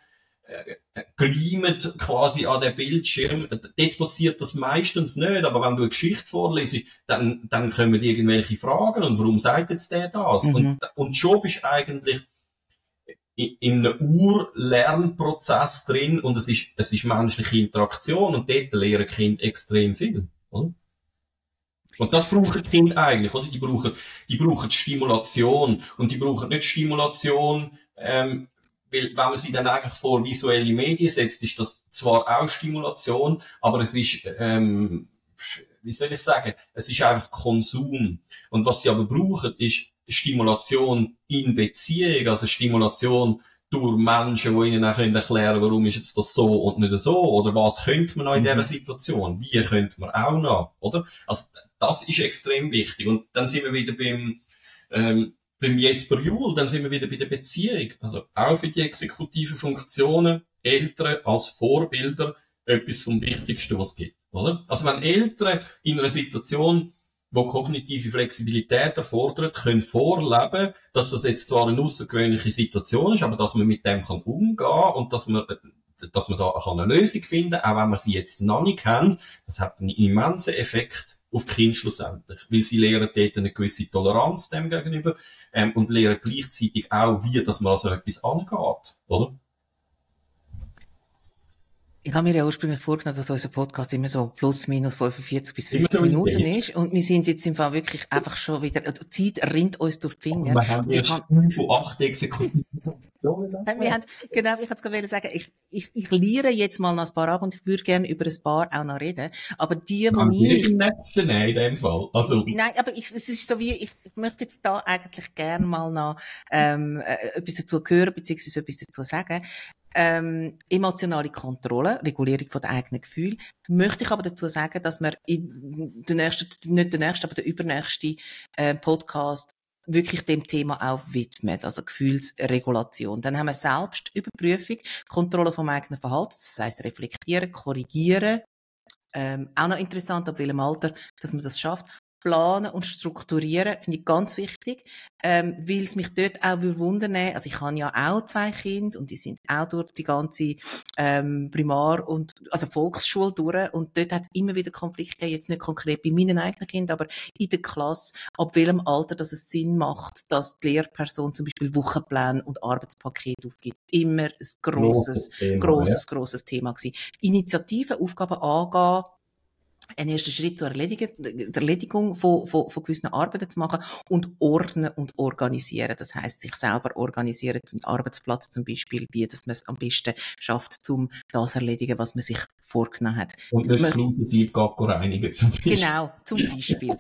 gleimet quasi an den Bildschirm. Dort passiert das meistens nicht, aber wenn du eine Geschichte vorliest, dann, dann kommen irgendwelche Fragen und warum sagt jetzt der das? Mhm. Und, und schon bist eigentlich in, in einem Urlernprozess drin und es ist, es ist menschliche Interaktion und dort lernen Kinder extrem viel. Oder? Und das brauchen die Kinder eigentlich, oder? Die brauchen, die brauchen Stimulation. Und die brauchen nicht Stimulation, ähm, weil, wenn man sie dann einfach vor visuelle Medien setzt, ist das zwar auch Stimulation, aber es ist, ähm, wie soll ich sagen, es ist einfach Konsum. Und was sie aber brauchen, ist Stimulation in Beziehung, also Stimulation durch Menschen, die ihnen auch erklären können, warum ist jetzt das so und nicht so, oder was könnte man noch in Mhm. dieser Situation, wie könnte man auch noch, oder? Also, das ist extrem wichtig. Und dann sind wir wieder beim, ähm, beim Jesper Juhl, dann sind wir wieder bei der Beziehung. Also auch für die exekutiven Funktionen, Eltern als Vorbilder, etwas vom Wichtigsten, was es gibt, oder? Also wenn Eltern in einer Situation, wo kognitive Flexibilität erfordert, können vorleben, dass das jetzt zwar eine außergewöhnliche Situation ist, aber dass man mit dem kann umgehen und dass man dass man da kann eine Lösung finden auch wenn man sie jetzt noch nicht kennt, das hat einen immensen Effekt auf die Kinder schlussendlich. Weil sie lernen dort eine gewisse Toleranz dem gegenüber ähm, und lernen gleichzeitig auch, wie dass man an so etwas angeht, oder? Ich habe mir ja ursprünglich vorgenommen, dass unser Podcast immer so plus minus 45 bis Immer 50 so in Minuten ist. Und wir sind jetzt im Fall wirklich einfach schon wieder, die Zeit rinnt uns durch die Finger. wir haben erst kann- von acht exekutiven Funktionen. Wir haben, genau, ich wollte gerade sagen, ich, ich, ich lehre jetzt mal noch ein paar ab und ich würde gerne über ein paar auch noch reden. Aber die, die ich im Netz? Nein, in dem Fall. Also, Nein, aber ich, es ist so wie, ich, ich möchte jetzt da eigentlich gern mal noch ähm, äh, etwas dazu hören, beziehungsweise etwas dazu sagen. Ähm, emotionale Kontrolle, Regulierung von den eigenen Gefühlen. Möchte ich aber dazu sagen, dass wir in den nächsten, nicht den nächsten, aber den übernächsten äh, Podcast wirklich dem Thema auch widmen, also Gefühlsregulation. Dann haben wir Selbstüberprüfung, Kontrolle vom eigenen Verhalten, das heißt reflektieren, korrigieren, ähm, auch noch interessant, ab welchem Alter, dass man das schafft. Planen und strukturieren finde ich ganz wichtig, ähm, weil es mich dort auch würde wundern Also ich habe ja auch zwei Kinder und die sind auch durch die ganze ähm, Primar- und also Volksschule durch und dort hat es immer wieder Konflikte gegeben, jetzt nicht konkret bei meinen eigenen Kindern, aber in der Klasse, ab welchem Alter dass es Sinn macht, dass die Lehrperson zum Beispiel Wochenpläne und Arbeitspakete aufgibt. Immer ein grosses Thema, grosses, grosses Thema gewesen. Initiativen, Aufgaben angehen, einen ersten Schritt zur Erledigung, von, von, von gewissen Arbeiten zu machen und ordnen und organisieren. Das heißt, sich selber organisieren, den Arbeitsplatz zum Beispiel, wie dass man es am besten schafft, um das zu erledigen, was man sich vorgenommen hat. Und das Flusensieb reinigen zum Beispiel. Genau, zum Beispiel.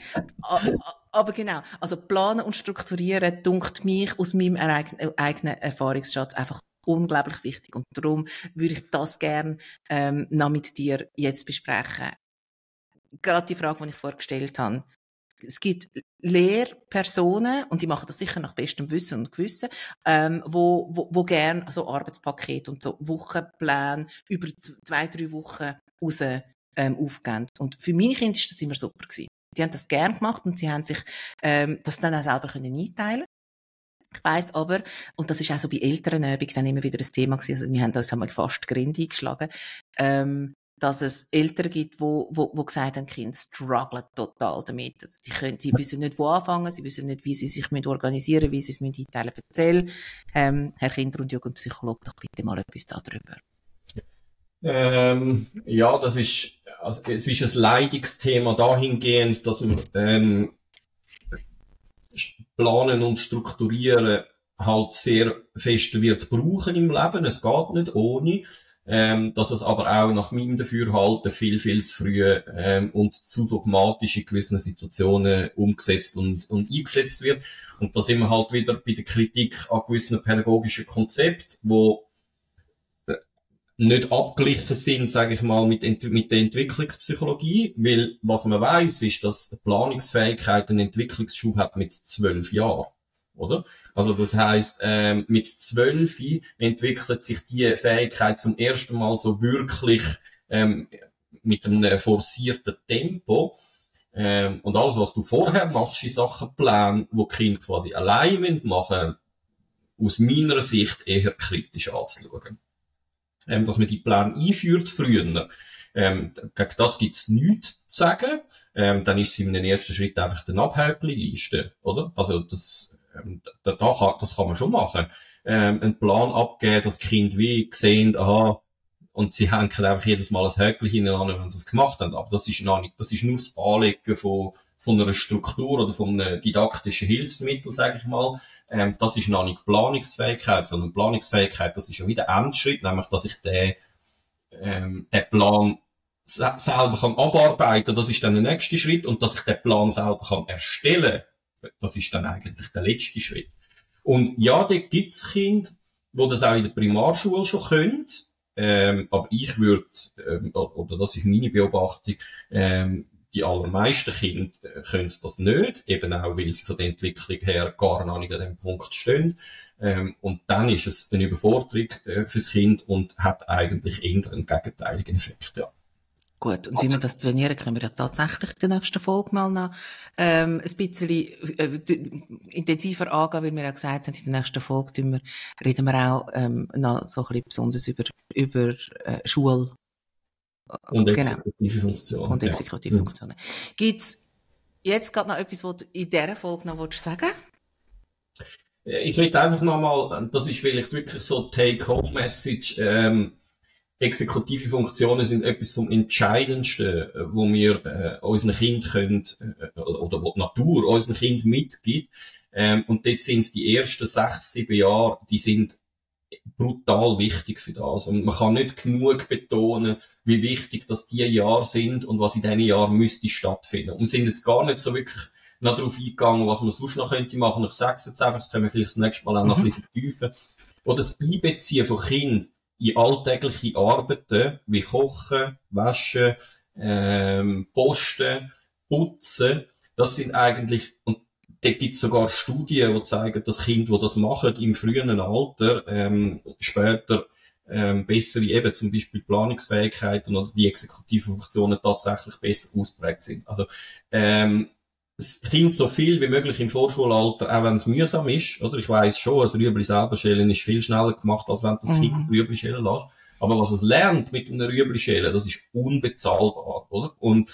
Aber genau, also planen und strukturieren, dunkt mich aus meinem eigenen Erfahrungsschatz einfach unglaublich wichtig. Und darum würde ich das gern ähm, noch mit dir jetzt besprechen. Gerade die Frage, die ich vorgestellt habe. Es gibt Lehrpersonen, und die machen das sicher nach bestem Wissen und Gewissen, ähm, wo, wo, wo gern so Arbeitspakete und so Wochenpläne über zwei, drei Wochen raus ähm, aufgeben. Und für meine Kinder ist das immer super gewesen. die haben das gern gemacht und sie haben sich ähm, das dann auch selber können einteilen ich weiss aber, und das ist auch so bei älteren Übungen dann immer wieder das Thema gewesen, also wir haben das wir fast Grind eingeschlagen, ähm, dass es Eltern gibt, wo, wo, wo gesagt haben, Kinder strugglen total damit. Also sie, können, sie wissen nicht, wo anfangen, sie wissen nicht, wie sie sich organisieren müssen, wie sie es müssen einteilen müssen. Erzähl, ähm, Herr Kinder- und Jugendpsychologe, doch bitte mal etwas darüber. Ähm, ja, das ist, also, es ist ein Leidungsthema dahingehend, dass man ähm, planen und strukturieren halt sehr fest wird brauchen im Leben. Es geht nicht ohne ähm, dass es aber auch nach meinem Dafürhalten viel, viel zu früh ähm, und zu dogmatisch in gewissen Situationen umgesetzt und, und eingesetzt wird. Und da sind wir halt wieder bei der Kritik an gewissen pädagogischen Konzepten, wo äh, nicht abgeglichen sind, sage ich mal, mit, mit der Entwicklungspsychologie, weil was man weiß, ist, dass Planungsfähigkeit einen Entwicklungsschub hat mit zwölf Jahren oder? Also das heißt, ähm, mit zwölf entwickelt sich die Fähigkeit zum ersten Mal so wirklich ähm, mit einem forcierten Tempo. Ähm, und alles, was du vorher machst, in Sachen Plan, wo Kind quasi allein machen aus meiner Sicht eher kritisch anzuschauen. Ähm, dass man die Plan einführt früher, ähm, gegen das gibt's nichts zu sagen. Ähm, dann ist es in einem ersten Schritt einfach eine Abhäkeliste, oder? Also das ähm, da, da kann, das kann man schon machen. Ähm, einen Plan abgeben, dass Kinder wie sehen, aha, und sie hängen einfach jedes Mal ein Häkchen hinein, wenn sie es gemacht haben. Aber das ist noch nicht, das ist nur das Anlegen von, von einer Struktur oder von einem didaktischen Hilfsmittel, sage ich mal. Ähm, das ist noch nicht Planungsfähigkeit, sondern Planungsfähigkeit, das ist ja wieder Endschritt, nämlich, dass ich den, ähm, den Plan selber kann abarbeiten, das ist dann der nächste Schritt, und dass ich den Plan selber kann erstellen das ist dann eigentlich der letzte Schritt. Und ja, dort gibt's Kinder, die das auch in der Primarschule schon können. Ähm, aber ich würde, ähm, oder das ist meine Beobachtung, ähm, die allermeisten Kinder äh, können das nicht, eben auch, weil sie von der Entwicklung her gar noch nicht an dem Punkt stehen. Ähm, und dann ist es eine Überforderung äh, fürs Kind und hat eigentlich eher einen gegenteiligen Effekt, ja. Gut, und wie wir das trainieren, können wir ja tatsächlich in der nächsten Folge mal noch ähm, ein bisschen äh, intensiver angehen, weil wir ja gesagt haben, in der nächsten Folge wir, reden wir auch ähm, noch so ein bisschen besonders über, über äh, Schul- und genau. exekutive genau. Funktionen. Und exekutive ja. Funktionen. Gibt's jetzt gerade noch etwas, was du in dieser Folge noch sagen willst? Ich möchte einfach nochmal, das ist vielleicht wirklich so Take-Home-Message, ähm, exekutive Funktionen sind etwas vom Entscheidendsten, wo wir äh, unseren Kind können, äh, oder wo die Natur unseren Kind mitgibt. Ähm, und dort sind die ersten sechs, sieben Jahre, die sind brutal wichtig für das. Und man kann nicht genug betonen, wie wichtig das die Jahre sind und was in diesen Jahren müsste stattfinden. Und wir sind jetzt gar nicht so wirklich noch darauf eingegangen, was man sonst noch könnte machen. Ich sage es jetzt einfach, das können wir vielleicht das nächste Mal auch noch ein bisschen vertiefen. Oder das Einbeziehen von Kindern in alltägliche Arbeiten wie Kochen, Waschen, ähm, Posten, Putzen, das sind eigentlich, und da gibt es sogar Studien, die zeigen, dass Kinder, die das machen, im frühen Alter, ähm, später ähm, bessere, eben zum Beispiel Planungsfähigkeiten oder die exekutiven Funktionen tatsächlich besser ausprägt sind. Also ähm, das Kind so viel wie möglich im Vorschulalter, auch wenn es mühsam ist, oder? Ich weiß schon, das Rüebli selber schälen ist viel schneller gemacht, als wenn das mhm. Kind das Rüebli schälen lässt. Aber was es lernt mit einem Rüebli schälen, das ist unbezahlbar, oder? Und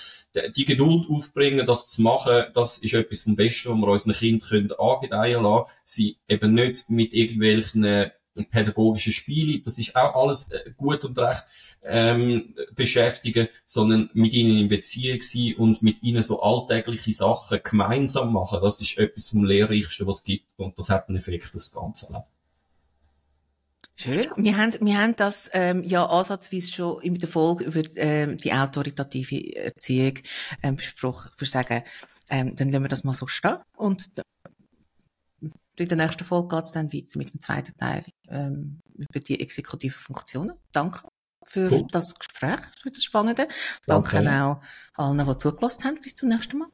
die Geduld aufbringen, das zu machen, das ist etwas vom Besten, was wir unseren Kindern angedeihen lassen. Sie eben nicht mit irgendwelchen pädagogische Spiele, das ist auch alles äh, gut und recht ähm, beschäftigen, sondern mit ihnen in Beziehung sein und mit ihnen so alltägliche Sachen gemeinsam machen. Das ist etwas vom Lehrreichsten, was es gibt und das hat einen Effekt auf das ganze Leben. Schön. Wir haben, wir haben das ähm, ja ansatzweise schon in der Folge über ähm, die autoritative Erziehung ähm, besprochen. Ich würde sagen, ähm, dann lassen wir das mal so stehen und in der nächsten Folge geht es dann weiter mit dem zweiten Teil ähm, über die exekutiven Funktionen. Danke für cool. das Gespräch, für das Spannende. Danke okay. auch allen, die zugelassen haben. Bis zum nächsten Mal.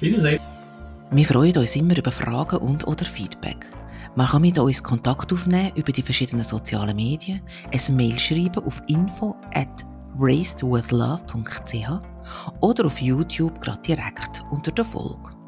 Wiedersehen. Wir freuen uns immer über Fragen und oder Feedback. Man kann mit uns Kontakt aufnehmen über die verschiedenen sozialen Medien, ein Mail schreiben auf info at racedwithlove.ch oder auf YouTube gerade direkt unter der Folge.